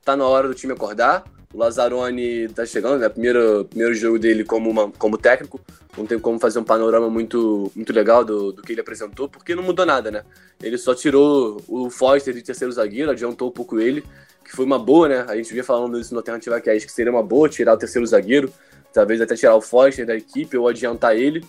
[SPEAKER 4] tá na hora do time acordar. O Lazzaroni tá chegando, né? Primeiro, primeiro jogo dele como, uma, como técnico. Não tem como fazer um panorama muito, muito legal do, do que ele apresentou, porque não mudou nada, né? Ele só tirou o Foster de terceiro zagueiro, adiantou um pouco ele, que foi uma boa, né? A gente vinha falando isso no Alternativa que que seria uma boa tirar o terceiro zagueiro, talvez até tirar o Foster da equipe ou adiantar ele.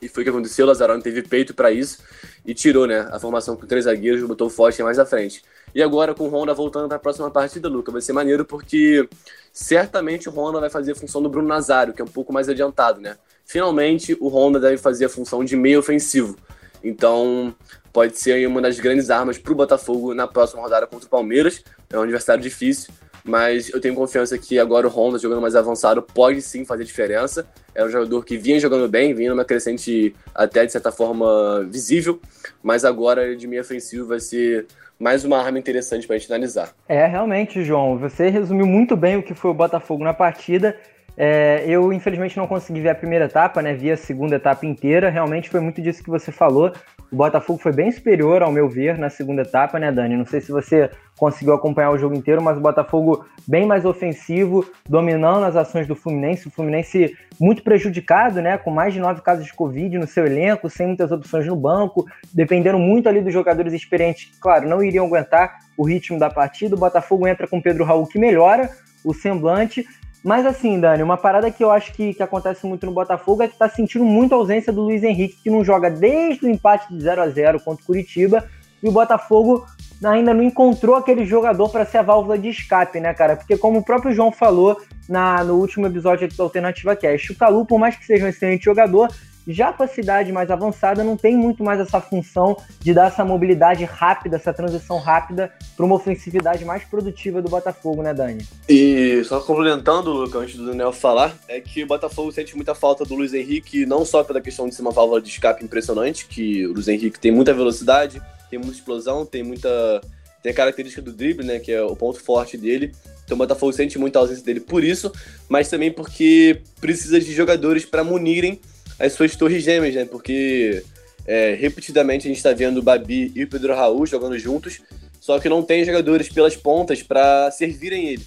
[SPEAKER 4] E foi o que aconteceu, o Lazzaroni teve peito para isso e tirou, né? A formação com três zagueiros, botou o Foster mais à frente. E agora com o Honda voltando para a próxima partida, Luca, vai ser maneiro porque certamente o Honda vai fazer a função do Bruno Nazário, que é um pouco mais adiantado, né? Finalmente o Honda deve fazer a função de meio ofensivo. Então pode ser uma das grandes armas para o Botafogo na próxima rodada contra o Palmeiras. É um adversário difícil, mas eu tenho confiança que agora o Honda jogando mais avançado pode sim fazer diferença. É um jogador que vinha jogando bem, vinha numa crescente até de certa forma visível, mas agora de meio ofensivo vai ser mais uma arma interessante para a gente analisar.
[SPEAKER 2] É, realmente, João, você resumiu muito bem o que foi o Botafogo na partida. É, eu, infelizmente, não consegui ver a primeira etapa, né? Vi a segunda etapa inteira. Realmente foi muito disso que você falou. O Botafogo foi bem superior, ao meu ver, na segunda etapa, né, Dani? Não sei se você conseguiu acompanhar o jogo inteiro, mas o Botafogo bem mais ofensivo, dominando as ações do Fluminense. O Fluminense muito prejudicado, né? Com mais de nove casos de Covid no seu elenco, sem muitas opções no banco, dependendo muito ali dos jogadores experientes, que, claro, não iriam aguentar o ritmo da partida. O Botafogo entra com Pedro Raul, que melhora o semblante, mas assim, Dani, uma parada que eu acho que, que acontece muito no Botafogo é que tá sentindo muito a ausência do Luiz Henrique, que não joga desde o empate de 0 a 0 contra o Curitiba, e o Botafogo ainda não encontrou aquele jogador para ser a válvula de escape, né, cara? Porque como o próprio João falou na, no último episódio aqui da Alternativa Cast, o Calu, por mais que seja um excelente jogador, já com a cidade mais avançada, não tem muito mais essa função de dar essa mobilidade rápida, essa transição rápida para uma ofensividade mais produtiva do Botafogo, né, Dani?
[SPEAKER 4] E só complementando, Luca, antes do Daniel falar, é que o Botafogo sente muita falta do Luiz Henrique, não só pela questão de ser uma válvula de escape impressionante, que o Luiz Henrique tem muita velocidade, tem muita explosão, tem muita. tem a característica do drible, né, que é o ponto forte dele. Então o Botafogo sente muita ausência dele por isso, mas também porque precisa de jogadores para munirem as suas torres gêmeas, né? Porque É, repetidamente a gente está vendo o Babi e o Pedro Raul jogando juntos, só que não tem jogadores pelas pontas para servirem ele.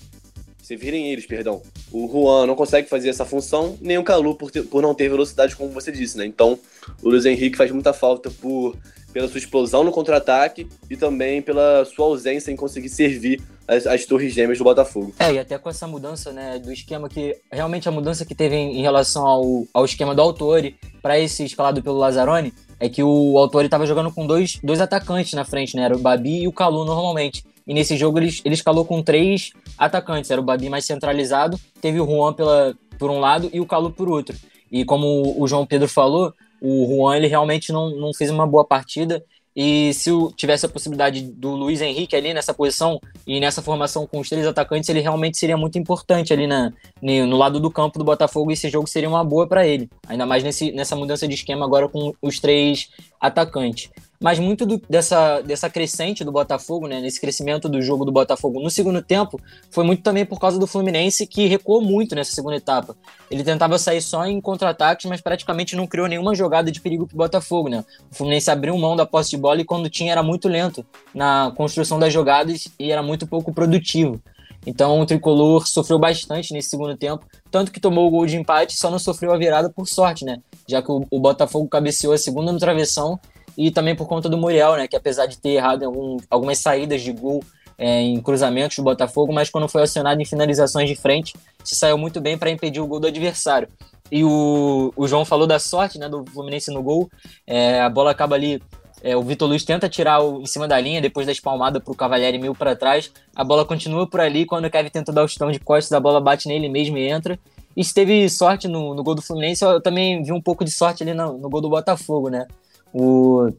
[SPEAKER 4] Servirem eles, perdão. O Juan não consegue fazer essa função, nem o Calu por, ter, por não ter velocidade, como você disse, né? Então, o Luiz Henrique faz muita falta por pela sua explosão no contra-ataque e também pela sua ausência em conseguir servir as, as, torres gêmeas do Botafogo.
[SPEAKER 3] É, e até com essa mudança né, do esquema que realmente a mudança que teve em, em relação ao, ao esquema do Autori para esse escalado pelo Lazzaroni é que o Autori estava jogando com dois, dois atacantes na frente, né? Era o Babi e o Calu normalmente. E nesse jogo ele, ele escalou com três atacantes. Era o Babi mais centralizado, teve o Juan pela, por um lado e o Calu por outro. E como o João Pedro falou, o Juan ele realmente não, não fez uma boa partida. E se tivesse a possibilidade do Luiz Henrique ali nessa posição e nessa formação com os três atacantes, ele realmente seria muito importante ali na, no lado do campo do Botafogo. Esse jogo seria uma boa para ele, ainda mais nesse, nessa mudança de esquema agora com os três atacantes mas muito do, dessa, dessa crescente do Botafogo, né, nesse crescimento do jogo do Botafogo no segundo tempo, foi muito também por causa do Fluminense, que recuou muito nessa segunda etapa. Ele tentava sair só em contra-ataques, mas praticamente não criou nenhuma jogada de perigo para o Botafogo. Né? O Fluminense abriu mão da posse de bola e quando tinha era muito lento na construção das jogadas e era muito pouco produtivo. Então o tricolor sofreu bastante nesse segundo tempo, tanto que tomou o gol de empate, só não sofreu a virada por sorte, né? Já que o, o Botafogo cabeceou a segunda no travessão e também por conta do Muriel, né, que apesar de ter errado algum, algumas saídas de gol é, em cruzamentos do Botafogo, mas quando foi acionado em finalizações de frente, se saiu muito bem para impedir o gol do adversário. E o, o João falou da sorte né, do Fluminense no gol, é, a bola acaba ali é, o Vitor Luiz tenta tirar o, em cima da linha, depois da espalmada para o Cavalieri mil para trás. A bola continua por ali. Quando o Kevin tenta dar o chutão de costas, a bola bate nele mesmo e entra. E se teve sorte no, no gol do Fluminense, eu também vi um pouco de sorte ali no, no gol do Botafogo, né? O,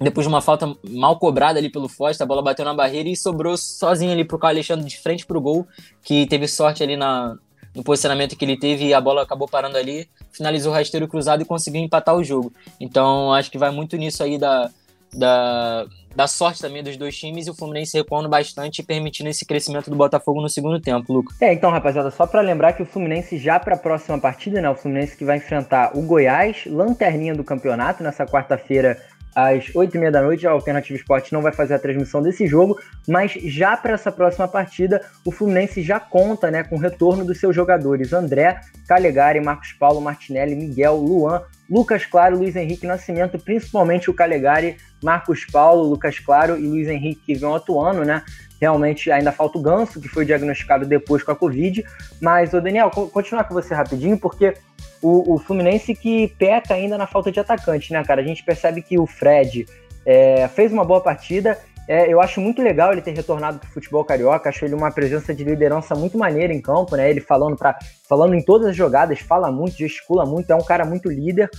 [SPEAKER 3] depois de uma falta mal cobrada ali pelo Foster, a bola bateu na barreira e sobrou sozinho ali pro Carlos Alexandre de frente pro gol, que teve sorte ali na, no posicionamento que ele teve e a bola acabou parando ali, finalizou o rasteiro cruzado e conseguiu empatar o jogo. Então acho que vai muito nisso aí da, da, da sorte também dos dois times e o Fluminense recuando bastante, permitindo esse crescimento do Botafogo no segundo tempo, Lucas.
[SPEAKER 2] É, então, rapaziada, só para lembrar que o Fluminense já para a próxima partida, né, o Fluminense que vai enfrentar o Goiás, lanterninha do campeonato, nessa quarta-feira às 8h30 da noite. A Alternativa Esporte não vai fazer a transmissão desse jogo, mas já para essa próxima partida, o Fluminense já conta né, com o retorno dos seus jogadores André, Calegari, Marcos Paulo, Martinelli, Miguel, Luan, Lucas Claro, Luiz Henrique Nascimento, principalmente o Calegari, Marcos Paulo, Lucas Claro e Luiz Henrique que vão atuando, né? Realmente ainda falta o Ganso, que foi diagnosticado depois com a Covid. Mas, ô Daniel, continuar com você rapidinho, porque o, o, Fluminense que peca ainda na falta de atacante, né, cara? A gente percebe que o Fred é, fez uma boa partida. É, eu acho muito legal ele ter retornado para o futebol carioca. Acho ele uma presença de liderança muito maneira em campo, né? Ele falando, pra, falando em todas as jogadas, fala muito, gesticula muito, é um cara muito líder.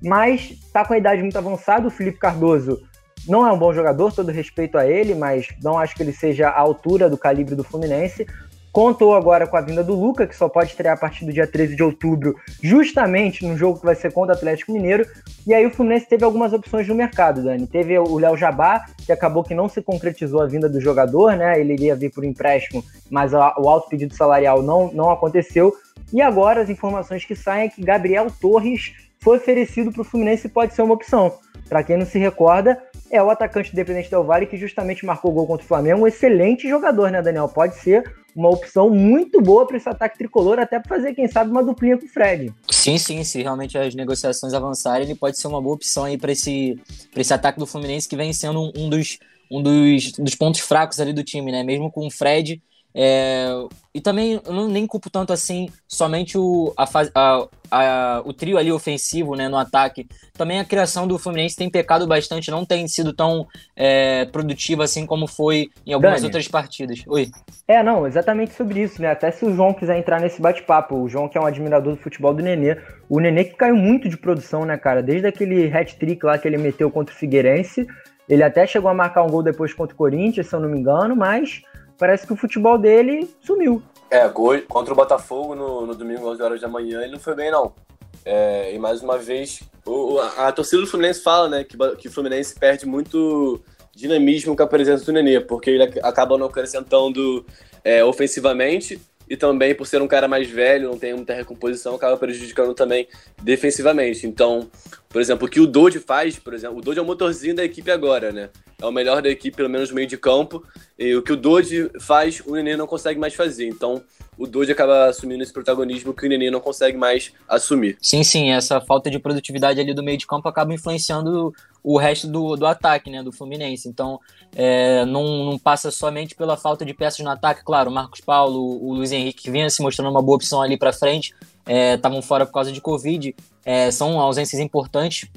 [SPEAKER 2] Mas tá com a idade muito avançada. O Felipe Cardoso não é um bom jogador, todo respeito a ele, mas não acho que ele seja à altura do calibre do Fluminense. Contou agora com a vinda do Luca, que só pode estrear a partir do dia 13 de outubro, justamente no jogo que vai ser contra o Atlético Mineiro. E aí o Fluminense teve algumas opções no mercado, Dani. Teve o Léo Jabá, que acabou que não se concretizou a vinda do jogador, né? Ele iria vir por empréstimo, mas o alto pedido salarial não, não aconteceu. E agora as informações que saem é que Gabriel Torres foi oferecido para o Fluminense e pode ser uma opção. Para quem não se recorda, é o atacante independente Del Valle que justamente marcou o gol contra o Flamengo. Um excelente jogador, né, Daniel? Pode ser uma opção muito boa para esse ataque tricolor, até para fazer, quem sabe, uma duplinha com o Fred.
[SPEAKER 3] Sim, sim, se realmente as negociações avançarem, ele pode ser uma boa opção aí para esse, esse ataque do Fluminense, que vem sendo um, um dos, um dos, dos pontos fracos ali do time, né? Mesmo com o Fred é, e também eu não, nem culpo tanto assim somente o, a, a, a, o trio ali ofensivo né, no ataque. Também a criação do Fluminense tem pecado bastante, não tem sido tão é, produtiva assim como foi em algumas Dani. outras partidas. Oi.
[SPEAKER 2] É, não, exatamente sobre isso, né? Até se o João quiser entrar nesse bate-papo, o João que é um admirador do futebol do Nenê, o Nenê que caiu muito de produção, né, cara? Desde aquele hat-trick lá que ele meteu contra o Figueirense, ele até chegou a marcar um gol depois contra o Corinthians, se eu não me engano, mas parece que o futebol dele sumiu.
[SPEAKER 4] É, contra o Botafogo no, no domingo, 11 horas da manhã, ele não foi bem, não. É, e mais uma vez, o, a, a, torcida do Fluminense fala, né, que, que o Fluminense perde muito dinamismo com a presença do Nenê, porque ele acaba não acrescentando é, ofensivamente e também por ser um cara mais velho, não tem muita recomposição, acaba prejudicando também defensivamente. Então, por exemplo, o que o Dodge faz, por exemplo, o Dodge é o motorzinho da equipe agora, né? É o melhor da equipe, pelo menos no meio de campo. E o que o Dodge faz, o Nenê não consegue mais fazer. Então, o Dodge acaba assumindo esse protagonismo que o Nenê não consegue mais assumir.
[SPEAKER 3] Sim, sim, essa falta de produtividade ali do meio de campo acaba influenciando o resto do, do ataque, né, do Fluminense. Então, é, não, não, passa somente pela falta de peças no ataque. Claro, o Marcos Paulo, o Luiz Henrique, que vinha se mostrando uma boa opção ali para frente, estavam é, fora por causa de Covid. É, são ausências importantes,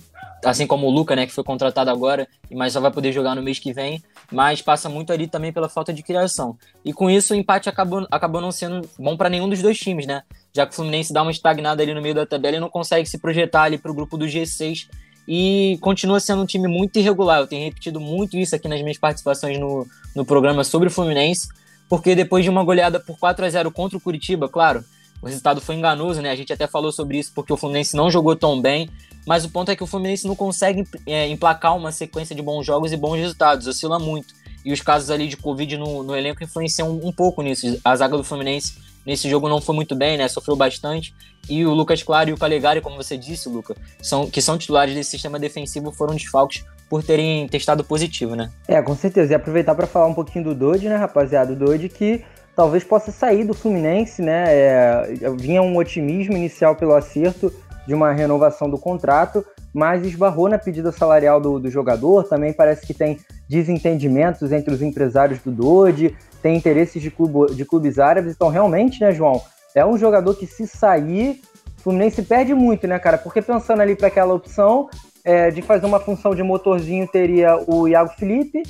[SPEAKER 3] assim como o Luca, né, que foi contratado agora, mas só vai poder jogar no mês que vem. Mas passa muito ali também pela falta de criação. E com isso, o empate acabou, acabou não sendo bom para nenhum dos dois times, né? Já que o Fluminense dá uma estagnada ali no meio da tabela e não consegue se projetar ali para o grupo do G6 e continua sendo um time muito irregular. Eu tenho repetido muito isso aqui nas minhas participações no, no programa sobre o Fluminense, porque depois de uma goleada por 4 a 0 contra o Curitiba, claro, o resultado foi enganoso, né? A gente até falou sobre isso porque o Fluminense não jogou tão bem, mas o ponto é que o Fluminense não consegue é, emplacar uma sequência de bons jogos e bons resultados, oscila muito. E os casos ali de Covid no, no elenco influenciam um, um pouco nisso. A zaga do Fluminense nesse jogo não foi muito bem, né? Sofreu bastante. E o Lucas Claro e o Calegari, como você disse, Luca, são, que são titulares desse sistema defensivo, foram desfalques por terem testado positivo, né?
[SPEAKER 2] É, com certeza. E aproveitar para falar um pouquinho do Dodge, né, rapaziada? O que talvez possa sair do Fluminense, né? É, vinha um otimismo inicial pelo acerto de uma renovação do contrato, mas esbarrou na pedida salarial do, do jogador. Também parece que tem desentendimentos entre os empresários do Dodge, tem interesses de, clube, de clubes árabes. Então, realmente, né, João? É um jogador que, se sair, o Fluminense perde muito, né, cara? Porque pensando ali para aquela opção é, de fazer uma função de motorzinho, teria o Iago Felipe,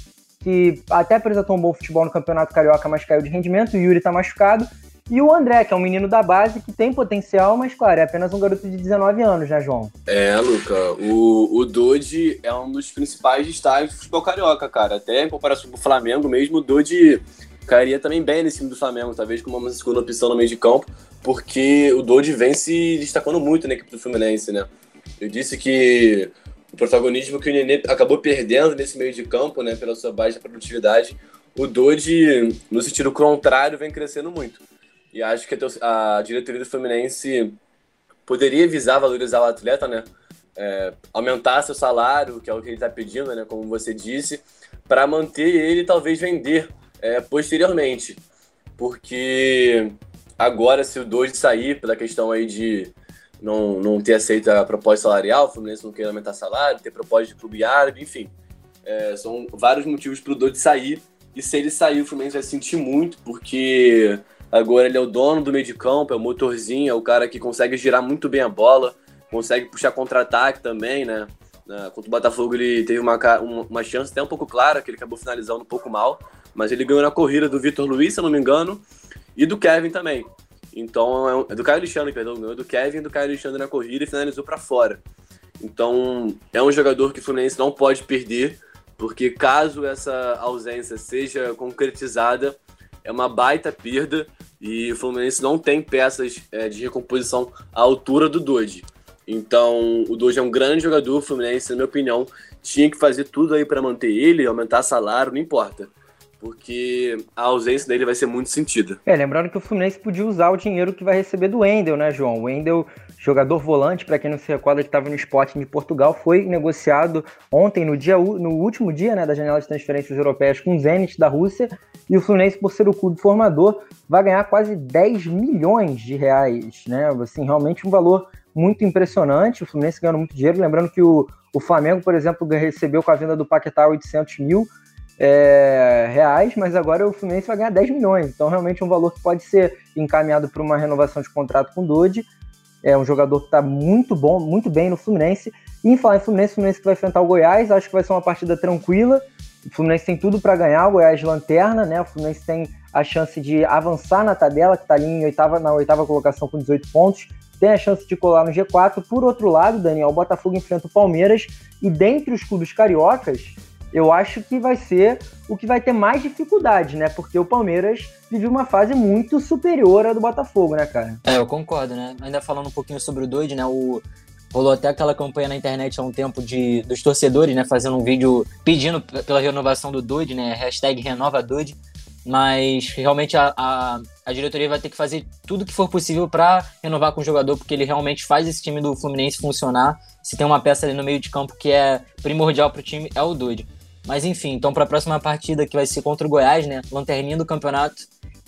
[SPEAKER 2] que até apresentou um bom futebol no Campeonato Carioca, mas caiu de rendimento. O Yuri tá machucado. E o André, que é um menino da base que tem potencial, mas claro, é apenas um garoto de 19 anos, né, João?
[SPEAKER 4] É, Luca. O, o Dodi é um dos principais destaques do futebol carioca, cara. Até em comparação com o Flamengo mesmo, o Dodi cairia também bem nesse time do Flamengo, talvez como uma segunda opção no meio de campo, porque o Dodi vem se destacando muito na equipe do Fluminense, né? Eu disse que o protagonismo que o Nenê acabou perdendo nesse meio de campo, né, pela sua baixa produtividade, o Dodi, no sentido contrário, vem crescendo muito. E acho que a, diretoria do Fluminense poderia visar valorizar o atleta, né? É, aumentar seu salário, que é o que ele está pedindo, né? Como você disse, para manter ele e talvez vender é, posteriormente. Porque agora, se o Doide sair pela questão aí de não, não ter aceito a proposta salarial, o Fluminense não querer aumentar salário, ter proposta de clube árabe, enfim. É, são vários motivos para o Doide sair. E se ele sair, o Fluminense vai sentir muito, porque Agora ele é o dono do meio de campo, é o motorzinho, é o cara que consegue girar muito bem a bola, consegue puxar contra-ataque também, né? Contra o Botafogo ele teve uma, uma chance até um pouco clara, que ele acabou finalizando um pouco mal, mas ele ganhou na corrida do Vitor Luiz, se eu não me engano, e do Kevin também. Então, é, é do Caio Alexandre, perdão, ganhou do Kevin e do Caio Alexandre na corrida e finalizou para fora. Então, é um jogador que o Fluminense não pode perder, porque caso essa ausência seja concretizada, é uma baita perda e o Fluminense não tem peças é, de recomposição à altura do Doide. Então, o Doide é um grande jogador, o Fluminense, na minha opinião, tinha que fazer tudo aí para manter ele, aumentar salário, não importa. Porque a ausência dele vai ser muito sentida.
[SPEAKER 2] É, lembrando que o Fluminense podia usar o dinheiro que vai receber do Wendel, né, João? O Wendel, jogador volante, para quem não se recorda, que estava no Sporting de Portugal, foi negociado ontem, no, dia, no último dia né, da janela de transferências europeias, com o Zenit da Rússia. E o Fluminense, por ser o clube formador, vai ganhar quase 10 milhões de reais, né? Assim, realmente um valor muito impressionante. O Fluminense ganhando muito dinheiro. Lembrando que o, o Flamengo, por exemplo, recebeu com a venda do Paquetá 800 mil é, reais, mas agora o Fluminense vai ganhar 10 milhões. Então, realmente um valor que pode ser encaminhado para uma renovação de contrato com o Dodi. É um jogador que está muito bom, muito bem no Fluminense. E em falar em Fluminense, o Fluminense que vai enfrentar o Goiás, acho que vai ser uma partida tranquila. O Fluminense tem tudo para ganhar, o Goiás lanterna, né? O Fluminense tem a chance de avançar na tabela, que está ali em oitava, na oitava colocação com 18 pontos. Tem a chance de colar no G4. Por outro lado, Daniel, o Botafogo enfrenta o Palmeiras. E dentre os clubes cariocas, eu acho que vai ser o que vai ter mais dificuldade, né? Porque o Palmeiras vive uma fase muito superior à do Botafogo, né, cara?
[SPEAKER 3] É, eu concordo, né? Ainda falando um pouquinho sobre o Doide, né? O, rolou até aquela campanha na internet há um tempo de, dos torcedores, né, fazendo um vídeo pedindo pela renovação do Doide, né, hashtag renova Doide, mas realmente a, a, a diretoria vai ter que fazer tudo que for possível para renovar com o jogador, porque ele realmente faz esse time do Fluminense funcionar. Se tem uma peça ali no meio de campo que é primordial para o time, é o Doide. Mas enfim, então para a próxima partida, que vai ser contra o Goiás, né? Lanterninha do campeonato,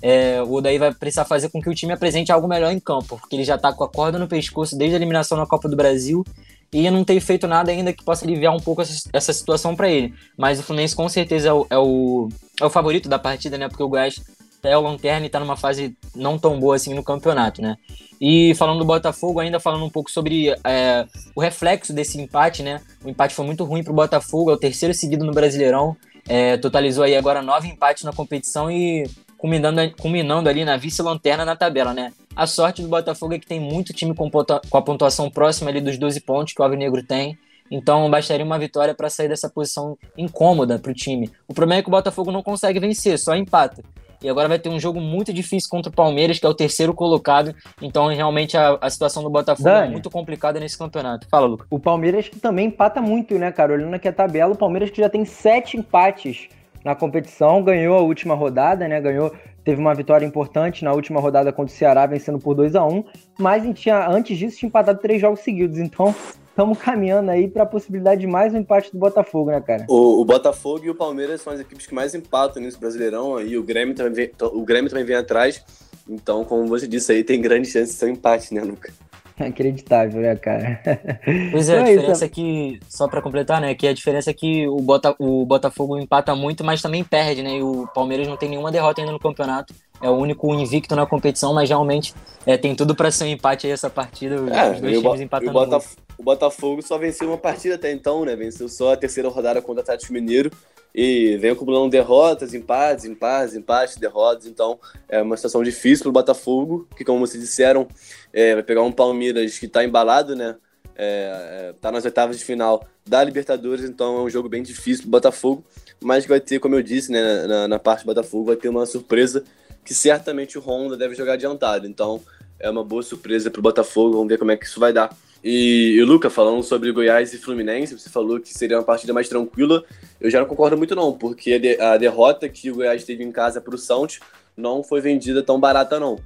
[SPEAKER 3] é, o Odaí vai precisar fazer com que o time apresente algo melhor em campo, porque ele já está com a corda no pescoço desde a eliminação na Copa do Brasil e não tem feito nada ainda que possa aliviar um pouco essa, essa situação para ele. Mas o Fluminense com certeza é o, é o, é o favorito da partida, né? Porque o Goiás é o lanterna e está numa fase não tão boa assim no campeonato, né? E falando do Botafogo, ainda falando um pouco sobre é, o reflexo desse empate, né? O empate foi muito ruim para o Botafogo, é o terceiro seguido no Brasileirão, é, totalizou aí agora nove empates na competição e culminando, culminando ali na vice-lanterna na tabela, né? A sorte do Botafogo é que tem muito time com, com a pontuação próxima ali dos 12 pontos que o Alvinegro tem. Então bastaria uma vitória para sair dessa posição incômoda para o time. O problema é que o Botafogo não consegue vencer, só empata. E agora vai ter um jogo muito difícil contra o Palmeiras, que é o terceiro colocado. Então, realmente, a, a situação do Botafogo é Dani, é muito complicada nesse campeonato. Fala, Lucas.
[SPEAKER 2] O Palmeiras que também empata muito, né, cara? Olhando aqui a tabela, o Palmeiras que já tem sete empates na competição, ganhou a última rodada, né? Ganhou, teve uma vitória importante na última rodada contra o Ceará, vencendo por 2 a 1 mas tinha, antes disso tinha empatado três jogos seguidos. Então, estamos caminhando aí para a possibilidade de mais um empate do Botafogo, né, cara?
[SPEAKER 4] O, o, Botafogo e o Palmeiras são as equipes que mais empatam nesse Brasileirão aí, o Grêmio também vem, o Grêmio também vem atrás. Então, como você disse aí, tem grande chance de ser um empate, né, Luca?
[SPEAKER 2] Acreditável, né, cara?
[SPEAKER 3] Pois é, então a é diferença é que, só para completar, né, que a diferença é que o, Bota, o Botafogo empata muito, mas também perde, né, e o Palmeiras não tem nenhuma derrota ainda no campeonato, é o único invicto na competição, mas realmente é, tem tudo para ser um empate aí essa partida, é, os dois times empatando
[SPEAKER 4] o, Botaf o Botafogo só venceu uma partida até então, né, venceu só a terceira rodada contra o Atlético Mineiro, e vem acumulando derrotas, empates, empates, empates, derrotas. Então é uma situação difícil para o Botafogo, que, como vocês disseram, é, vai pegar um Palmeiras que está embalado, né? É, é, tá nas oitavas de final da Libertadores, então é um jogo bem difícil para o Botafogo, mas vai ter, como eu disse, né, na, na parte do Botafogo, vai ter uma surpresa que certamente o Honda deve jogar adiantado. Então é uma boa surpresa para o Botafogo, vamos ver como é que isso vai dar. E, e Luca, falando sobre Goiás e Fluminense, você falou que seria uma partida mais tranquila. Eu já não concordo muito não, porque a, de, a derrota que o Goiás teve em casa para o Santos não foi vendida tão barata não.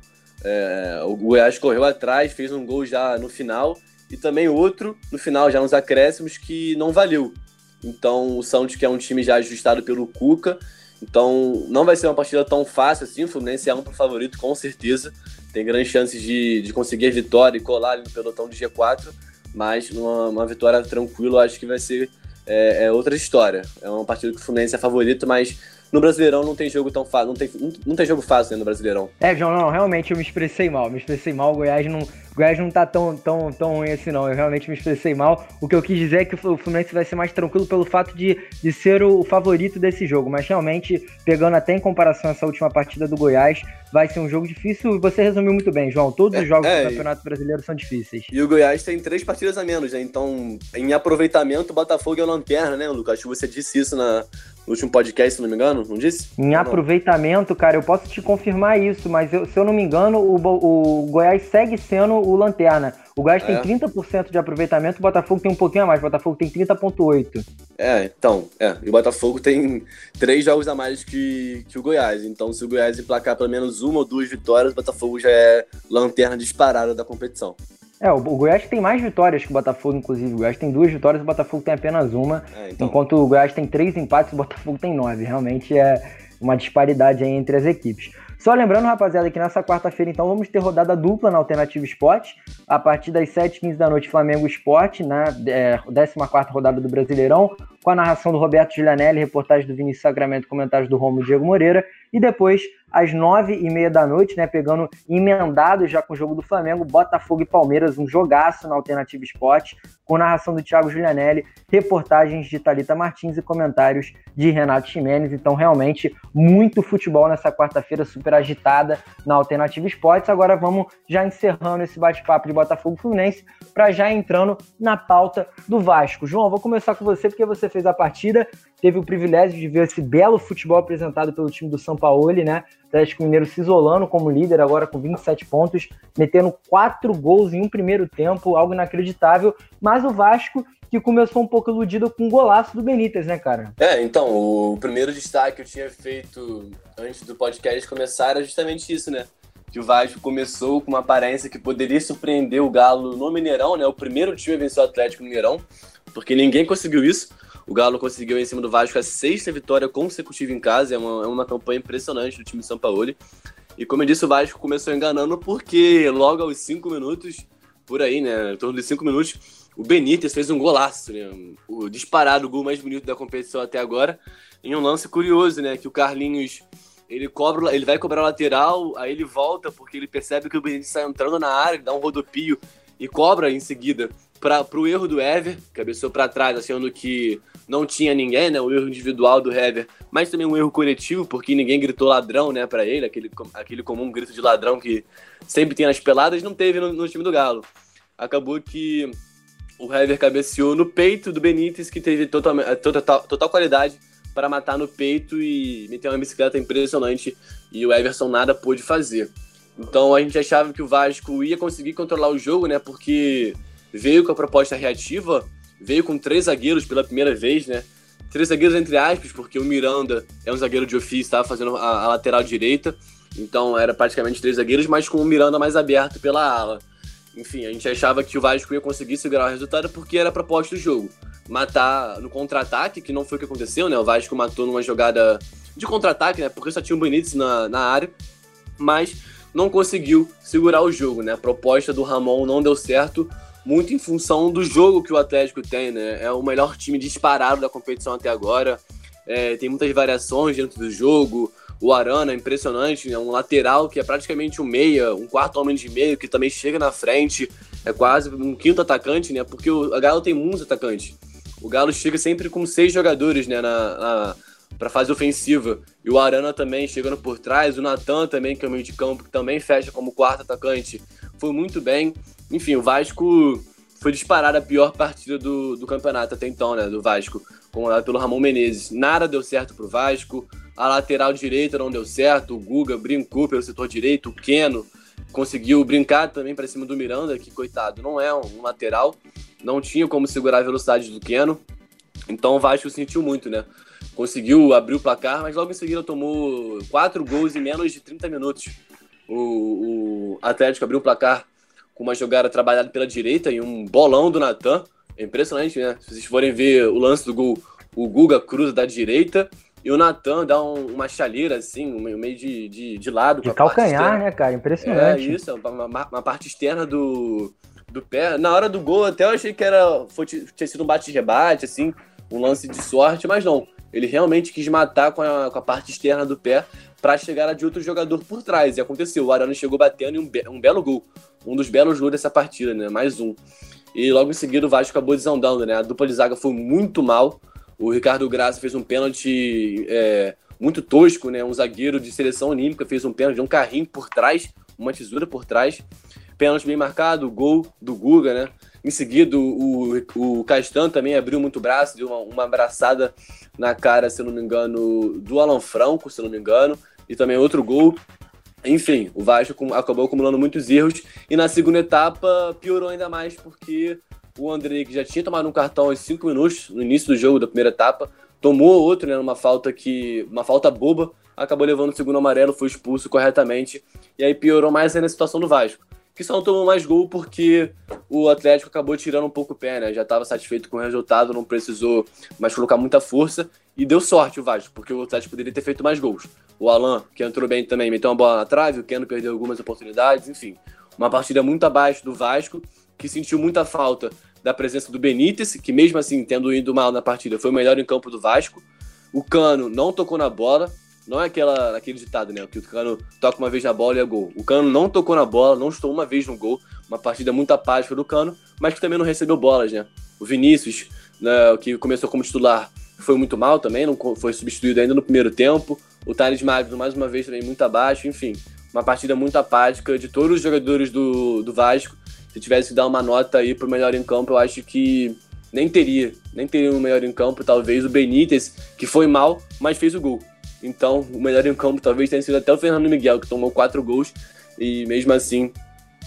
[SPEAKER 4] É, o Goiás correu atrás, fez um gol já no final e também outro no final, já nos acréscimos, que não valeu. Então o Santos, que é um time já ajustado pelo Cuca, então não vai ser uma partida tão fácil assim. O Fluminense é um favorito, com certeza tem grandes chances de, de conseguir a vitória e colar ali no pelotão de G4, mas uma, uma vitória tranquila acho que vai ser é, é, outra história. É uma partida que o Fluminense é favorito, mas no Brasileirão não tem jogo tão fácil, não tem, não, não tem jogo fácil né, no Brasileirão.
[SPEAKER 2] É, João, não, realmente eu me expressei mal, me expressei mal, o Goiás não, o Goiás não tá tão, tão, tão ruim assim, não. Eu realmente me expressei mal. O que eu quis dizer é que o Fluminense vai ser mais tranquilo pelo fato de, de ser o favorito desse jogo. Mas realmente, pegando até em comparação essa última partida do Goiás, vai ser um jogo difícil. Você resumiu muito bem, João. Todos é, os jogos é, do Campeonato Brasileiro são difíceis.
[SPEAKER 4] E o Goiás tem três partidas a menos, né? Então, em aproveitamento, o Botafogo é o lanterna, né, Lucas? Acho que você disse isso na, no último podcast, se não me engano, não disse?
[SPEAKER 2] Em
[SPEAKER 4] não.
[SPEAKER 2] aproveitamento, cara, eu posso te confirmar isso, mas eu, se eu não me engano, o, o Goiás segue sendo o lanterna. O Goiás é. tem 30% de aproveitamento, o Botafogo tem um pouquinho a mais, o Botafogo tem 30,8%.
[SPEAKER 4] É, então, é. E o Botafogo tem três jogos a mais que, que o Goiás. Então, se o Goiás emplacar pelo menos uma ou duas vitórias, o Botafogo já é lanterna disparada da competição.
[SPEAKER 2] É, o, o Goiás tem mais vitórias que o Botafogo, inclusive. O Goiás tem duas vitórias, o Botafogo tem apenas uma. É, então... Enquanto o Goiás tem três empates, o Botafogo tem nove. Realmente é uma disparidade aí entre as equipes. Só lembrando, rapaziada, que nessa quarta-feira, então, vamos ter rodada dupla na Alternativa Esporte. A partir das 7h15 da noite, Flamengo Esporte, na é, 14 rodada do Brasileirão, com a narração do Roberto Giulianelli, reportagem do Vinícius Sacramento, comentários do Romo Diego Moreira. E depois, às nove e meia da noite, né, pegando emendado já com o jogo do Flamengo, Botafogo e Palmeiras, um jogaço na Alternativa Esporte, com narração do Thiago Giulianelli, reportagens de Talita Martins e comentários de Renato Ximenes. Então, realmente, muito futebol nessa quarta-feira, super agitada na Alternativa Esportes. Agora vamos já encerrando esse bate-papo de Botafogo Fluminense, para já entrando na pauta do Vasco. João, vou começar com você, porque você fez a partida, teve o privilégio de ver esse belo futebol apresentado pelo time do São Paulo, né? Atlético Mineiro se isolando como líder agora com 27 pontos, metendo quatro gols em um primeiro tempo, algo inacreditável. Mas o Vasco que começou um pouco iludido com o golaço do Benítez, né, cara?
[SPEAKER 4] É, então, o primeiro destaque que eu tinha feito antes do podcast começar era justamente isso, né? que o Vasco começou com uma aparência que poderia surpreender o Galo no Mineirão, né? O primeiro time a vencer o Atlético Mineirão, porque ninguém conseguiu isso. O Galo conseguiu em cima do Vasco a sexta vitória consecutiva em casa, é uma, é uma campanha impressionante do time São Paulo. E como eu disse, o Vasco começou enganando porque logo aos cinco minutos, por aí, né? Em torno de cinco minutos, o Benítez fez um golaço, né? O disparado gol mais bonito da competição até agora. Em um lance curioso, né? Que o Carlinhos ele cobra, ele vai cobrar a lateral, aí ele volta porque ele percebe que o Benítez está entrando na área, ele dá um rodopio e cobra em seguida para o erro do Ever, cabeçou para trás, achando que não tinha ninguém, né? O erro individual do Hever, mas também um erro coletivo, porque ninguém gritou ladrão, né, para ele, aquele, aquele comum grito de ladrão que sempre tem nas peladas, não teve no, no time do Galo. Acabou que o Hever cabeceou no peito do Benítez, que teve total, total, total qualidade para matar no peito e meter uma bicicleta impressionante e o Everson nada pôde fazer. Então a gente achava que o Vasco ia conseguir controlar o jogo, né? Porque veio com a proposta reativa, veio com três zagueiros pela primeira vez, né? Três zagueiros entre aspas, porque o Miranda é um zagueiro de ofício, estava fazendo a, a, lateral direita, então era praticamente três zagueiros, mas com o Miranda mais aberto pela ala. Enfim, a gente achava que o Vasco ia conseguir segurar o resultado porque era a proposta do jogo matar no contra-ataque, que não foi o que aconteceu, né? O Vasco matou numa jogada de contra-ataque, né? Porque só tinha o Benítez na, na área, mas não conseguiu segurar o jogo, né? A proposta do Ramon não deu certo, muito em função do jogo que o Atlético tem, né? É o melhor time disparado da competição até agora. É, tem muitas variações dentro do jogo. O Arana é impressionante, né? um lateral que é praticamente um meia, um quarto homem de meio que também chega na frente, é quase um quinto atacante, né? Porque o Galo tem muitos atacantes o Galo chega sempre com seis jogadores, né, na, na para fase ofensiva. E o Arana também chegando por trás, o Natan também, que é o meio de campo, que também fecha como quarto atacante, foi muito bem. Enfim, o Vasco foi disparar a pior partida do, do campeonato até então, né, do Vasco, comandado pelo Ramon Menezes. Nada deu certo pro Vasco, a lateral direita não deu certo, o Guga brincou pelo setor direito, o Keno conseguiu brincar também para cima do Miranda, que coitado, não é um lateral não tinha como segurar a velocidade do Keno. Então o Vasco sentiu muito, né? Conseguiu abrir o placar, mas logo em seguida tomou quatro gols em menos de 30 minutos. O, o Atlético abriu o placar com uma jogada trabalhada pela direita e um bolão do Natan. É impressionante, né? Se vocês forem ver o lance do gol, o Guga cruza da direita e o Natan dá um, uma chaleira, assim, meio de, de, de lado.
[SPEAKER 2] De calcanhar, né, cara? Impressionante.
[SPEAKER 4] É isso, uma, uma parte externa do, do pé. Na hora do gol, até eu achei que era, foi, tinha sido um bate-rebate, assim, um lance de sorte, mas não. Ele realmente quis matar com a, com a parte externa do pé para chegar a de outro jogador por trás. E aconteceu. O Arana chegou batendo e um, be um belo gol. Um dos belos gols dessa partida, né? Mais um. E logo em seguida o Vasco acabou desandando, né? A dupla de zaga foi muito mal. O Ricardo Graça fez um pênalti é, muito tosco, né? Um zagueiro de seleção olímpica fez um pênalti, um carrinho por trás, uma tesoura por trás pênalti bem marcado, gol do Guga, né? Em seguida, o, o Castan também abriu muito o braço, deu uma, uma abraçada na cara, se não me engano, do Alan Franco, se não me engano, e também outro gol. Enfim, o Vasco acabou acumulando muitos erros e na segunda etapa piorou ainda mais porque o André, que já tinha tomado um cartão aos 5 minutos no início do jogo da primeira etapa, tomou outro, né, uma falta que uma falta boba, acabou levando o segundo amarelo, foi expulso corretamente e aí piorou mais ainda a situação do Vasco que só não tomou mais gol porque o Atlético acabou tirando um pouco o pé, né? Já estava satisfeito com o resultado, não precisou mais colocar muita força e deu sorte o Vasco, porque o Atlético poderia ter feito mais gols. O Alan, que entrou bem também, meteu uma bola na trave, o Keno perdeu algumas oportunidades, enfim. Uma partida muito abaixo do Vasco, que sentiu muita falta da presença do Benítez, que mesmo assim, tendo ido mal na partida, foi o melhor em campo do Vasco. O Cano não tocou na bola, não é aquela, aquele ditado, né? Que o Cano toca uma vez na bola e é gol. O Cano não tocou na bola, não estou uma vez no gol. Uma partida muito apática do Cano, mas que também não recebeu bolas, né? O Vinícius, né, que começou como titular, foi muito mal também, não foi substituído ainda no primeiro tempo. O Thales Magno, mais uma vez, também muito abaixo. Enfim, uma partida muito apática de todos os jogadores do, do Vasco. Se tivesse que dar uma nota aí pro melhor em campo, eu acho que nem teria. Nem teria um melhor em campo. Talvez o Benítez, que foi mal, mas fez o gol. Então, o melhor em campo talvez tenha sido até o Fernando Miguel, que tomou quatro gols e mesmo assim,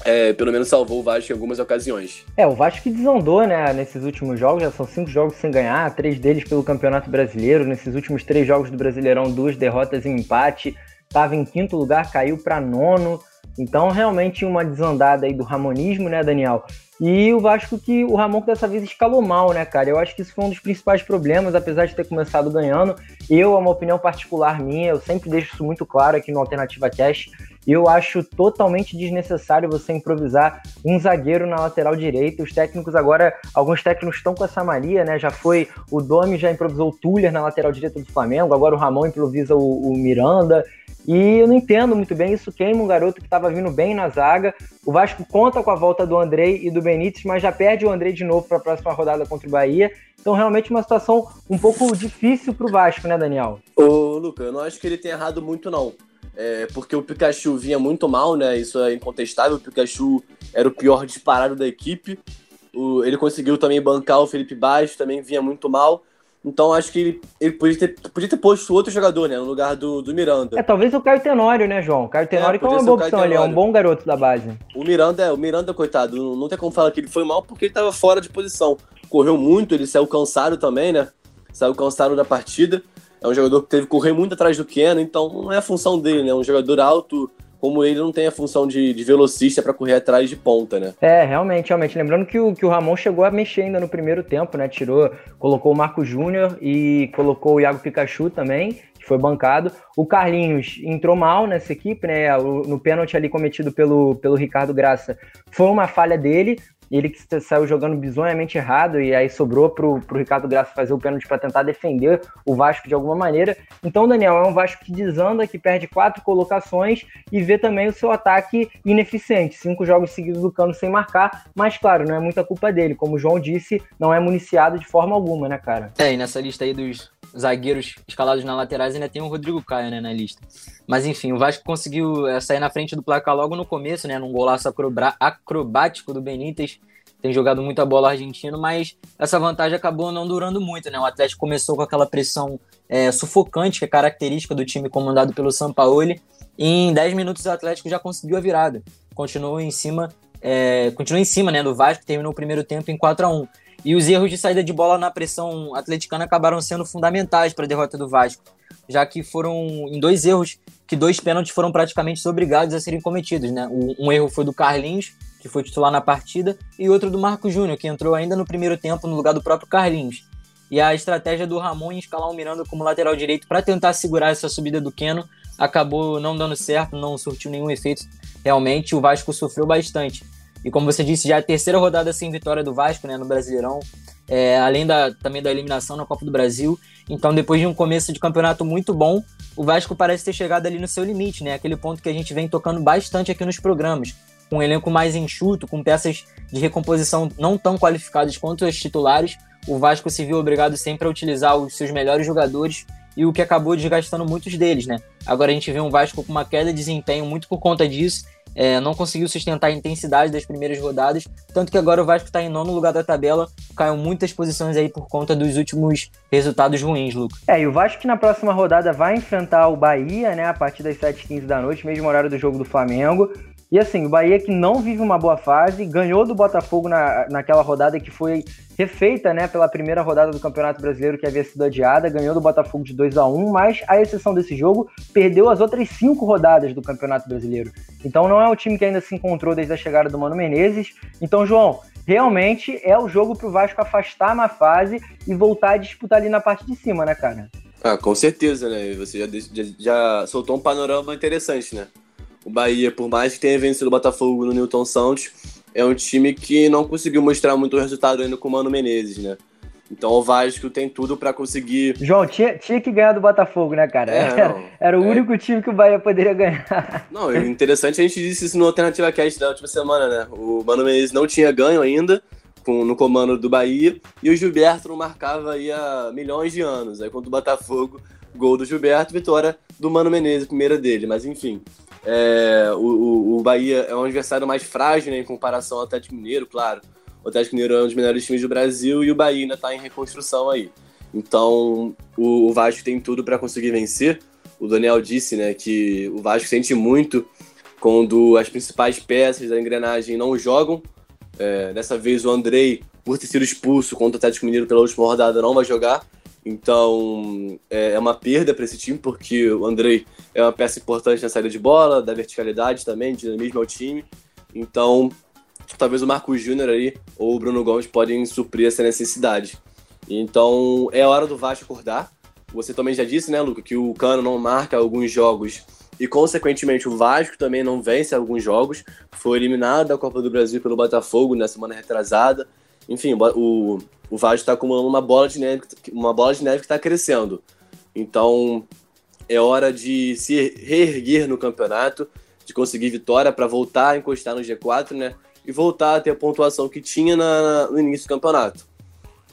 [SPEAKER 4] é, pelo menos salvou o Vasco em algumas ocasiões.
[SPEAKER 2] É, o Vasco que desandou, né, nesses últimos jogos, já são cinco jogos sem ganhar, três deles pelo Campeonato Brasileiro. Nesses últimos três jogos do Brasileirão, duas derrotas em empate. Estava em quinto lugar, caiu para nono. Então, realmente, uma desandada aí do ramonismo, né, Daniel? E o Vasco que o Ramon dessa vez escalou mal, né, cara? Eu acho que isso foi um dos principais problemas, apesar de ter começado ganhando. Eu, é uma opinião particular minha, eu sempre deixo isso muito claro aqui no Alternativa Cash. Eu acho totalmente desnecessário você improvisar um zagueiro na lateral direita. Os técnicos agora, alguns técnicos estão com essa Maria, né? Já foi o Domi já improvisou o Tuller na lateral direita do Flamengo, agora o Ramon improvisa o, o Miranda. E eu não entendo muito bem, isso queima um garoto que estava vindo bem na zaga. O Vasco conta com a volta do Andrei e do Benítez, mas já perde o Andrei de novo para a próxima rodada contra o Bahia. Então, realmente, uma situação um pouco difícil para o Vasco, né, Daniel?
[SPEAKER 4] Ô, Luca, eu não acho que ele tenha errado muito, não. É, porque o Pikachu vinha muito mal, né? Isso é incontestável. O Pikachu era o pior disparado da equipe. O, ele conseguiu também bancar o Felipe Baixo, também vinha muito mal. Então acho que ele, ele podia, ter, podia ter posto outro jogador, né? No lugar do, do Miranda.
[SPEAKER 2] É, talvez o Caio Tenório, né, João? O Caio Tenório é, que é uma boa opção ali, é um bom garoto da base.
[SPEAKER 4] O Miranda, o Miranda, coitado, não, tem como falar que ele foi mal porque ele estava fora de posição. Correu muito, ele saiu cansado também, né? Saiu cansado da partida. É um jogador que teve que correr muito atrás do Keno, então não é a função dele, né? É um jogador alto, como ele não tem a função de, de velocista para correr atrás de ponta, né?
[SPEAKER 2] É, realmente, realmente. Lembrando que o, que o Ramon chegou a mexer ainda no primeiro tempo, né? Tirou, colocou o Marco Júnior e colocou o Iago Pikachu também, que foi bancado. O Carlinhos entrou mal nessa equipe, né? No pênalti ali cometido pelo, pelo Ricardo Graça foi uma falha dele, ele que saiu jogando bizonhamente errado e aí sobrou pro, pro Ricardo Graça fazer o pênalti para tentar defender o Vasco de alguma maneira. Então, Daniel, é um Vasco que desanda, que perde quatro colocações e vê também o seu ataque ineficiente. Cinco jogos seguidos do Cano sem marcar, mas claro, não é muita culpa dele. Como o João disse, não é municiado de forma alguma, né, cara?
[SPEAKER 3] É, e nessa lista aí dos zagueiros escalados na laterais ainda tem o Rodrigo Caio, né, na lista. Mas enfim, o Vasco conseguiu eh, sair na frente do placar logo no começo, né, num golaço acrobático do Benítez. Tem jogado muita bola argentino, mas essa vantagem acabou não durando muito, né? O Atlético começou com aquela pressão é, sufocante, que é característica do time comandado pelo Sampaoli. E em 10 minutos o Atlético já conseguiu a virada. Continuou em cima, é, continuou em cima né, do Vasco, terminou o primeiro tempo em 4 a 1 e os erros de saída de bola na pressão atleticana acabaram sendo fundamentais para a derrota do Vasco, já que foram em dois erros que dois pênaltis foram praticamente obrigados a serem cometidos. Né? Um erro foi do Carlinhos, que foi titular na partida, e outro do Marco Júnior, que entrou ainda no primeiro tempo no lugar do próprio Carlinhos. E a estratégia do Ramon em escalar o Miranda como lateral direito para tentar segurar essa subida do Keno acabou não dando certo, não surtiu nenhum efeito. Realmente, o Vasco sofreu bastante. E como você disse, já é a terceira rodada sem vitória do Vasco né, no Brasileirão, é, além da, também da eliminação na Copa do Brasil. Então, depois de um começo de campeonato muito bom, o Vasco parece ter chegado ali no seu limite, né? Aquele ponto que a gente vem tocando bastante aqui nos programas. Com um elenco mais enxuto, com peças de recomposição não tão qualificadas quanto os titulares, o Vasco se viu obrigado sempre a utilizar os seus melhores jogadores e o que acabou desgastando muitos deles, né? Agora a gente vê um Vasco com uma queda de desempenho muito por conta disso é, não conseguiu sustentar a intensidade das primeiras rodadas, tanto que agora o Vasco está em nono lugar da tabela, caiu muitas posições aí por conta dos últimos resultados ruins, Lucas.
[SPEAKER 2] É, e o Vasco que na próxima rodada vai enfrentar o Bahia, né, a partir das 7h15 da noite, mesmo horário do jogo do Flamengo. E assim, o Bahia que não vive uma boa fase, ganhou do Botafogo na, naquela rodada que foi refeita, né, pela primeira rodada do Campeonato Brasileiro que havia sido adiada, ganhou do Botafogo de 2 a 1 mas, à exceção desse jogo, perdeu as outras cinco rodadas do Campeonato Brasileiro. Então não é um time que ainda se encontrou desde a chegada do Mano Menezes. Então, João, realmente é o jogo pro Vasco afastar a má fase e voltar a disputar ali na parte de cima, né, cara?
[SPEAKER 4] Ah, com certeza, né? Você já, já, já soltou um panorama interessante, né? O Bahia, por mais que tenha vencido o Botafogo no Newton Santos, é um time que não conseguiu mostrar muito resultado ainda com o Mano Menezes, né? Então o Vasco tem tudo para conseguir.
[SPEAKER 2] João, tinha, tinha que ganhar do Botafogo, né, cara? É, era, não, era, o é... único time que o Bahia poderia ganhar.
[SPEAKER 4] Não, interessante, a gente disse isso no Alternativa Cast da última semana, né? O Mano Menezes não tinha ganho ainda com, no comando do Bahia e o Gilberto não marcava aí há milhões de anos. Aí contra o Botafogo, gol do Gilberto, vitória do Mano Menezes, primeira dele. Mas enfim, é, o, o, Bahia é um adversário mais frágil né, em comparação ao Atlético Mineiro, claro. O Atlético Mineiro é um dos melhores times do Brasil e o Bahia ainda está em reconstrução aí. Então o, o Vasco tem tudo para conseguir vencer. O Daniel disse né, que o Vasco sente muito quando as principais peças da engrenagem não jogam. É, dessa vez o Andrei, por ter sido expulso contra o Atlético Mineiro pela última rodada, não vai jogar. Então é, é uma perda para esse time, porque o Andrei é uma peça importante na saída de bola, da verticalidade também, dinamismo ao time. Então talvez o Marco Júnior aí ou o Bruno Gomes podem suprir essa necessidade. Então é hora do Vasco acordar. Você também já disse, né, Luca, que o Cano não marca alguns jogos e, consequentemente, o Vasco também não vence alguns jogos. Foi eliminado da Copa do Brasil pelo Botafogo na semana retrasada. Enfim, o, o Vasco está acumulando uma bola de neve, uma bola de neve que está crescendo. Então, é hora de se reerguer no campeonato, de conseguir vitória para voltar a encostar no G4, né? E voltar a ter a pontuação que tinha na, no início do campeonato.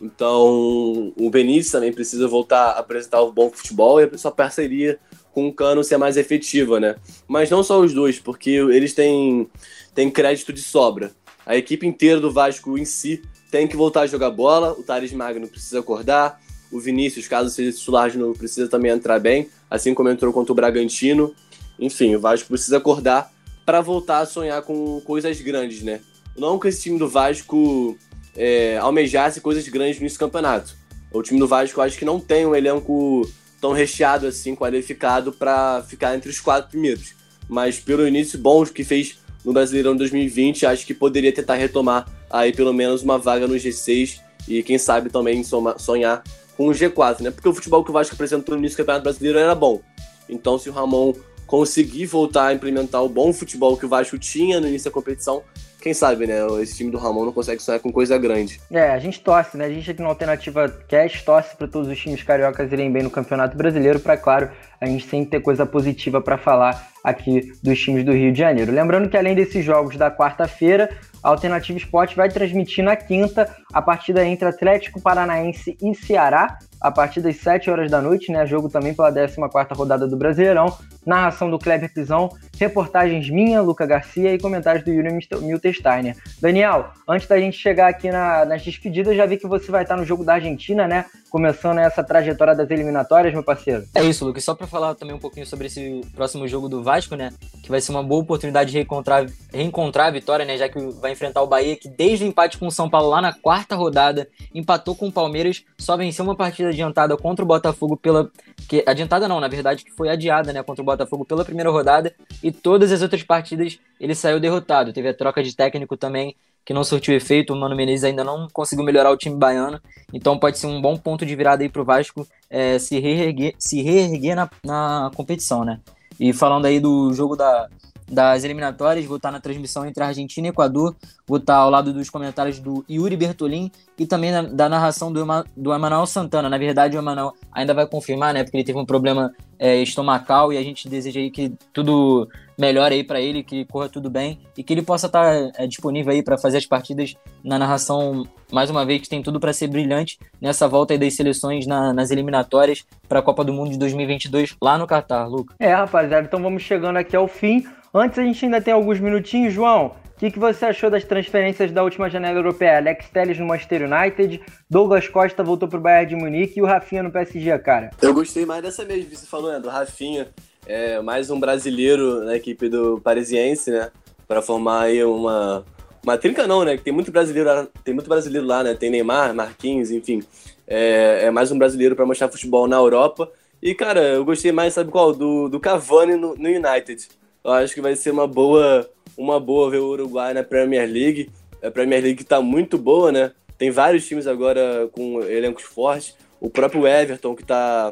[SPEAKER 4] Então, o Benício também precisa voltar a apresentar o bom futebol e a sua parceria com o Cano ser mais efetiva, né? Mas não só os dois, porque eles têm, têm crédito de sobra. A equipe inteira do Vasco em si tem que voltar a jogar bola, o Thales Magno precisa acordar, o Vinícius, caso seja titular de novo, precisa também entrar bem, assim como entrou contra o Bragantino. Enfim, o Vasco precisa acordar para voltar a sonhar com coisas grandes, né? Não que esse time do Vasco é, almejasse coisas grandes nesse campeonato. O time do Vasco acho que não tem um elenco tão recheado assim, qualificado para ficar entre os quatro primeiros. Mas pelo início bom que fez no Brasileirão 2020, acho que poderia tentar retomar aí pelo menos uma vaga no G6 e quem sabe também sonhar com o G4, né? Porque o futebol que o Vasco apresentou no início do Campeonato Brasileiro era bom. Então, se o Ramon conseguir voltar a implementar o bom futebol que o Vasco tinha no início da competição, quem sabe, né? Esse time do Ramon não consegue sonhar com coisa grande.
[SPEAKER 2] É, a gente torce, né? A gente aqui no Alternativa Cash torce para todos os times cariocas irem bem no Campeonato Brasileiro, para, claro, a gente sempre ter coisa positiva para falar aqui dos times do Rio de Janeiro. Lembrando que além desses jogos da quarta-feira, a Alternativa Esporte vai transmitir na quinta a partida entre Atlético Paranaense e Ceará, a partir das 7 horas da noite, né? Jogo também pela 14 rodada do Brasileirão. Narração do Kleber Pisão, reportagens minha, Luca Garcia e comentários do Yuri Miltesteiner. Daniel, antes da gente chegar aqui na, nas despedidas, já vi que você vai estar no jogo da Argentina, né? Começando essa trajetória das eliminatórias, meu parceiro.
[SPEAKER 3] É isso, Lucas. Só para falar também um pouquinho sobre esse próximo jogo do Vasco, né? Que vai ser uma boa oportunidade de reencontrar, reencontrar a vitória, né? Já que vai enfrentar o Bahia, que desde o empate com o São Paulo lá na quarta rodada, empatou com o Palmeiras, só venceu uma partida adiantada contra o Botafogo pela. Que, adiantada não, na verdade, que foi adiada, né? Contra o Botafogo pela primeira rodada. E todas as outras partidas ele saiu derrotado. Teve a troca de técnico também, que não surtiu efeito. O Mano Menezes ainda não conseguiu melhorar o time baiano. Então pode ser um bom ponto de virada aí pro Vasco é, se reerguer, se reerguer na, na competição, né? E falando aí do jogo da, das eliminatórias, vou estar na transmissão entre Argentina e Equador, vou estar ao lado dos comentários do Yuri Bertolin e também da, da narração do, do Emanuel Santana. Na verdade, o Emanuel ainda vai confirmar, né, porque ele teve um problema é, estomacal e a gente deseja aí que tudo melhore aí para ele, que corra tudo bem e que ele possa estar é, disponível aí para fazer as partidas na narração, mais uma vez, que tem tudo para ser brilhante nessa volta aí das seleções na, nas eliminatórias para a Copa do Mundo de 2022 lá no Catar, Luca.
[SPEAKER 2] É, rapaziada, então vamos chegando aqui ao fim. Antes a gente ainda tem alguns minutinhos, João. O que, que você achou das transferências da última janela europeia? Alex Telles no Manchester United, Douglas Costa voltou pro Bayern de Munique e o Rafinha no PSG, cara.
[SPEAKER 4] Eu gostei mais dessa mesmo você falou, né? Do Rafinha. É, mais um brasileiro na equipe do Parisiense, né? Para formar aí uma, uma trinca não, né? Que tem muito brasileiro, tem muito brasileiro lá, né? Tem Neymar, Marquinhos, enfim. É, é mais um brasileiro para mostrar futebol na Europa. E, cara, eu gostei mais, sabe qual? Do, do Cavani no, no United. Eu acho que vai ser uma boa, uma boa ver o Uruguai na Premier League. A Premier League está muito boa, né? Tem vários times agora com elencos fortes. O próprio Everton, que está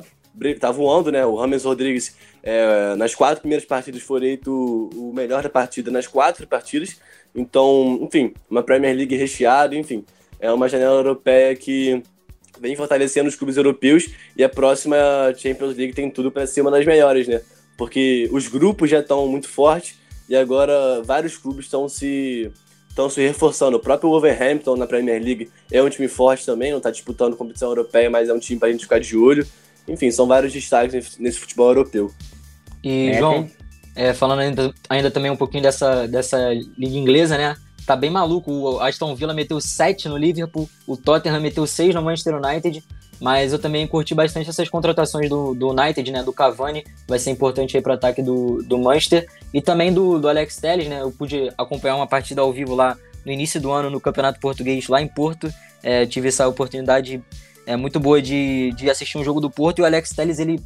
[SPEAKER 4] tá voando, né? O Rames Rodrigues, é, nas quatro primeiras partidas, foi eleito o melhor da partida nas quatro partidas. Então, enfim, uma Premier League recheada, enfim. É uma janela europeia que vem fortalecendo os clubes europeus e a próxima Champions League tem tudo para ser uma das melhores, né? Porque os grupos já estão muito fortes e agora vários clubes estão se estão se reforçando. O próprio Wolverhampton na Premier League é um time forte também, não está disputando competição europeia, mas é um time para a gente ficar de olho. Enfim, são vários destaques nesse futebol europeu.
[SPEAKER 3] E, João, é, falando ainda, ainda também um pouquinho dessa, dessa liga inglesa, né? Tá bem maluco. O Aston Villa meteu 7 no Liverpool, o Tottenham meteu 6 no Manchester United. Mas eu também curti bastante essas contratações do, do United, né? Do Cavani, vai ser importante aí para o ataque do, do Manchester. E também do, do Alex Telles, né? Eu pude acompanhar uma partida ao vivo lá no início do ano no Campeonato Português, lá em Porto. É, tive essa oportunidade é, muito boa de, de assistir um jogo do Porto e o Alex Telles ele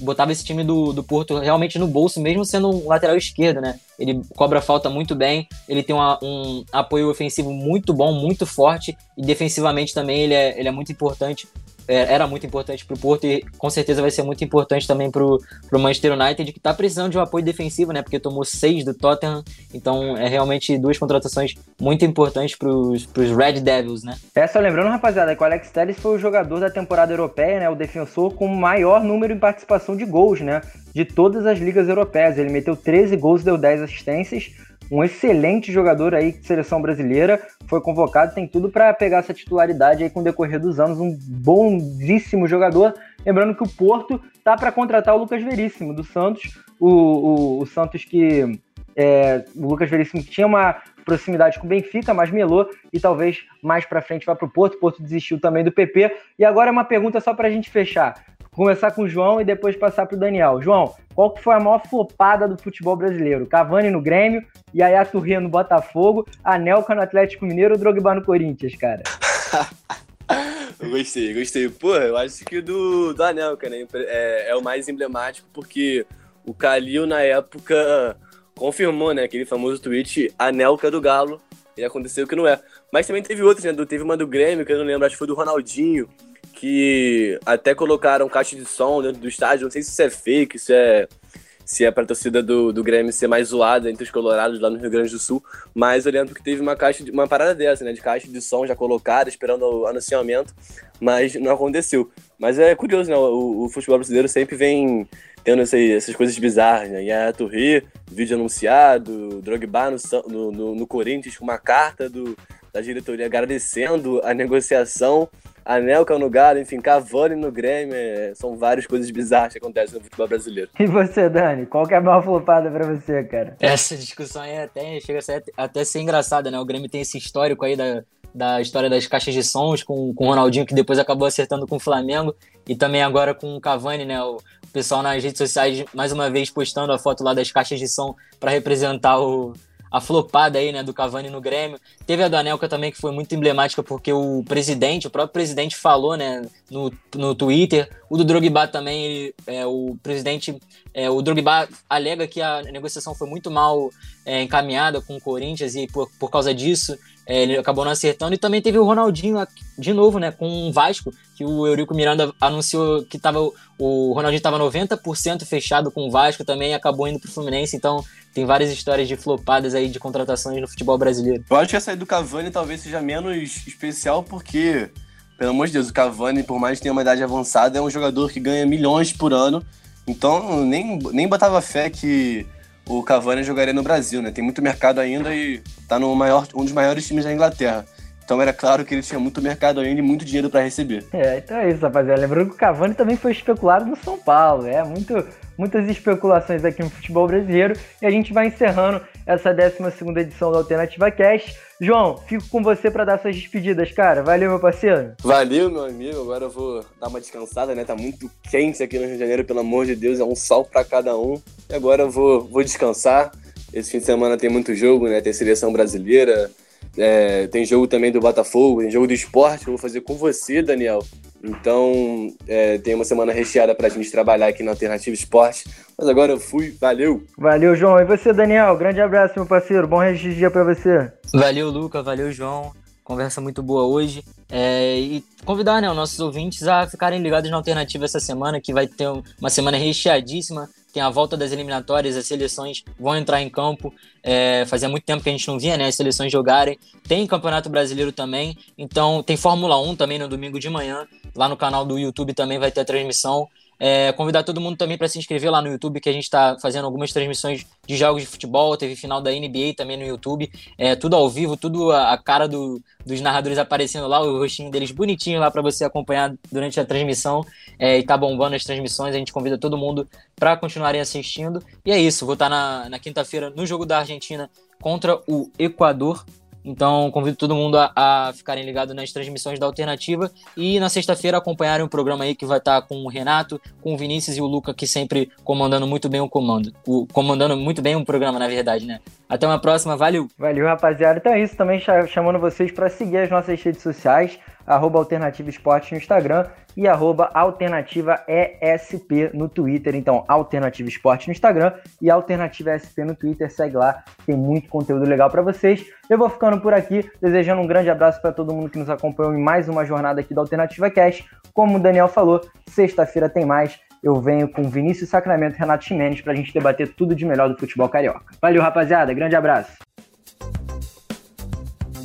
[SPEAKER 3] botava esse time do, do Porto realmente no bolso, mesmo sendo um lateral esquerdo, né? Ele cobra falta muito bem, ele tem uma, um apoio ofensivo muito bom, muito forte, e defensivamente também ele é, ele é muito importante era muito importante para o Porto e com certeza vai ser muito importante também para o Manchester United, que está precisando de um apoio defensivo, né? Porque tomou seis do Tottenham, então é realmente duas contratações muito importantes para os Red Devils, né?
[SPEAKER 2] É, só lembrando, rapaziada, que o Alex Telles foi o jogador da temporada europeia, né? O defensor com maior número em participação de gols, né? De todas as ligas europeias. Ele meteu 13 gols, deu 10 assistências um excelente jogador aí de seleção brasileira, foi convocado, tem tudo para pegar essa titularidade aí com o decorrer dos anos, um bonzíssimo jogador. Lembrando que o Porto tá para contratar o Lucas Veríssimo do Santos, o, o, o Santos que é, o Lucas Veríssimo tinha uma proximidade com o Benfica, mas melou e talvez mais para frente vá para o Porto. O Porto desistiu também do PP. E agora é uma pergunta só para a gente fechar começar com o João e depois passar para o Daniel. João, qual que foi a maior flopada do futebol brasileiro? Cavani no Grêmio, Yaya Turria no Botafogo, Anelka no Atlético Mineiro ou Drogba no Corinthians, cara?
[SPEAKER 4] gostei, gostei. Pô, eu acho que do, do Anelka, né? É, é o mais emblemático porque o Calil, na época, confirmou, né? Aquele famoso tweet, Anelka do Galo, e aconteceu que não é. Mas também teve outros, né? Teve uma do Grêmio, que eu não lembro, acho que foi do Ronaldinho, que até colocaram caixa de som dentro do estádio. Não sei se isso é fake, se é se é para a torcida do, do Grêmio ser mais zoada entre os colorados lá no Rio Grande do Sul, mas eu lembro que teve uma caixa de, uma parada dessa, né, de caixa de som já colocada, esperando o anunciamento, mas não aconteceu. Mas é curioso, né, o, o futebol brasileiro sempre vem tendo essas, essas coisas bizarras, né, e a Torre, vídeo anunciado, Drogba no, no, no Corinthians com uma carta do, da diretoria agradecendo a negociação Anelka no Galo, enfim, Cavani no Grêmio, é, são várias coisas bizarras que acontecem no futebol brasileiro.
[SPEAKER 2] E você, Dani, qual que é a maior flopada pra você, cara?
[SPEAKER 3] Essa discussão aí até, chega a ser, até ser engraçada, né? O Grêmio tem esse histórico aí da, da história das caixas de sons com, com o Ronaldinho, que depois acabou acertando com o Flamengo, e também agora com o Cavani, né? O pessoal nas redes sociais, mais uma vez, postando a foto lá das caixas de som para representar o, a flopada aí, né, do Cavani no Grêmio. Teve a do Anelka também, que foi muito emblemática, porque o presidente, o próprio presidente falou, né, no, no Twitter. O do Drogba também, ele, é, o presidente, é, o Drogba alega que a negociação foi muito mal é, encaminhada com o Corinthians e por, por causa disso é, ele acabou não acertando. E também teve o Ronaldinho de novo, né, com o Vasco, que o Eurico Miranda anunciou que tava, o Ronaldinho estava 90% fechado com o Vasco, também acabou indo para o Fluminense, então tem várias histórias de flopadas aí de contratações no futebol brasileiro.
[SPEAKER 4] Eu acho que essa aí do Cavani talvez seja menos especial porque, pelo amor de Deus, o Cavani, por mais que tenha uma idade avançada, é um jogador que ganha milhões por ano. Então, nem, nem botava fé que o Cavani jogaria no Brasil, né? Tem muito mercado ainda e tá no maior, um dos maiores times da Inglaterra. Então era claro que ele tinha muito mercado ainda e muito dinheiro para receber.
[SPEAKER 2] É, então é isso, rapaziada. Lembrando que o Cavani também foi especulado no São Paulo. É muito, muitas especulações aqui no futebol brasileiro. E a gente vai encerrando essa 12 edição da Alternativa Cash. João, fico com você para dar suas despedidas, cara. Valeu, meu parceiro.
[SPEAKER 4] Valeu, meu amigo. Agora eu vou dar uma descansada, né? Tá muito quente aqui no Rio de Janeiro, pelo amor de Deus. É um sol para cada um. E agora eu vou, vou descansar. Esse fim de semana tem muito jogo, né? Tem seleção brasileira, é, tem jogo também do Botafogo, tem jogo do esporte eu vou fazer com você, Daniel. Então, é, tem uma semana recheada pra gente trabalhar aqui na Alternativa Esporte. Mas agora eu fui, valeu!
[SPEAKER 2] Valeu, João. E você, Daniel? Grande abraço, meu parceiro. Bom resto de dia pra você.
[SPEAKER 3] Valeu, Luca. Valeu, João. Conversa muito boa hoje. É, e convidar né, os nossos ouvintes a ficarem ligados na Alternativa essa semana, que vai ter uma semana recheadíssima tem a volta das eliminatórias, as seleções vão entrar em campo. É, fazia muito tempo que a gente não via né, as seleções jogarem. Tem Campeonato Brasileiro também, então tem Fórmula 1 também no domingo de manhã. Lá no canal do YouTube também vai ter a transmissão. É, convidar todo mundo também para se inscrever lá no YouTube, que a gente está fazendo algumas transmissões de jogos de futebol. Teve final da NBA também no YouTube. É, tudo ao vivo, tudo a, a cara do, dos narradores aparecendo lá, o rostinho deles bonitinho lá para você acompanhar durante a transmissão. É, e tá bombando as transmissões. A gente convida todo mundo para continuarem assistindo. E é isso, vou estar tá na, na quinta-feira no jogo da Argentina contra o Equador. Então, convido todo mundo a, a ficarem ligados nas transmissões da Alternativa e na sexta-feira acompanharem o programa aí que vai estar com o Renato, com o Vinícius e o Luca, que sempre comandando muito bem o comando. O, comandando muito bem o programa, na verdade, né? Até uma próxima, valeu!
[SPEAKER 2] Valeu, rapaziada. Então é isso, também chamando vocês para seguir as nossas redes sociais arroba Alternativa Esporte no Instagram e arroba Alternativa ESP no Twitter. Então, Alternativa Esporte no Instagram e Alternativa ESP no Twitter. Segue lá, tem muito conteúdo legal para vocês. Eu vou ficando por aqui, desejando um grande abraço para todo mundo que nos acompanhou em mais uma jornada aqui da Alternativa Cash. Como o Daniel falou, sexta-feira tem mais eu venho com Vinícius Sacramento e Renato Ximenes para a gente debater tudo de melhor do futebol carioca. Valeu, rapaziada. Grande abraço.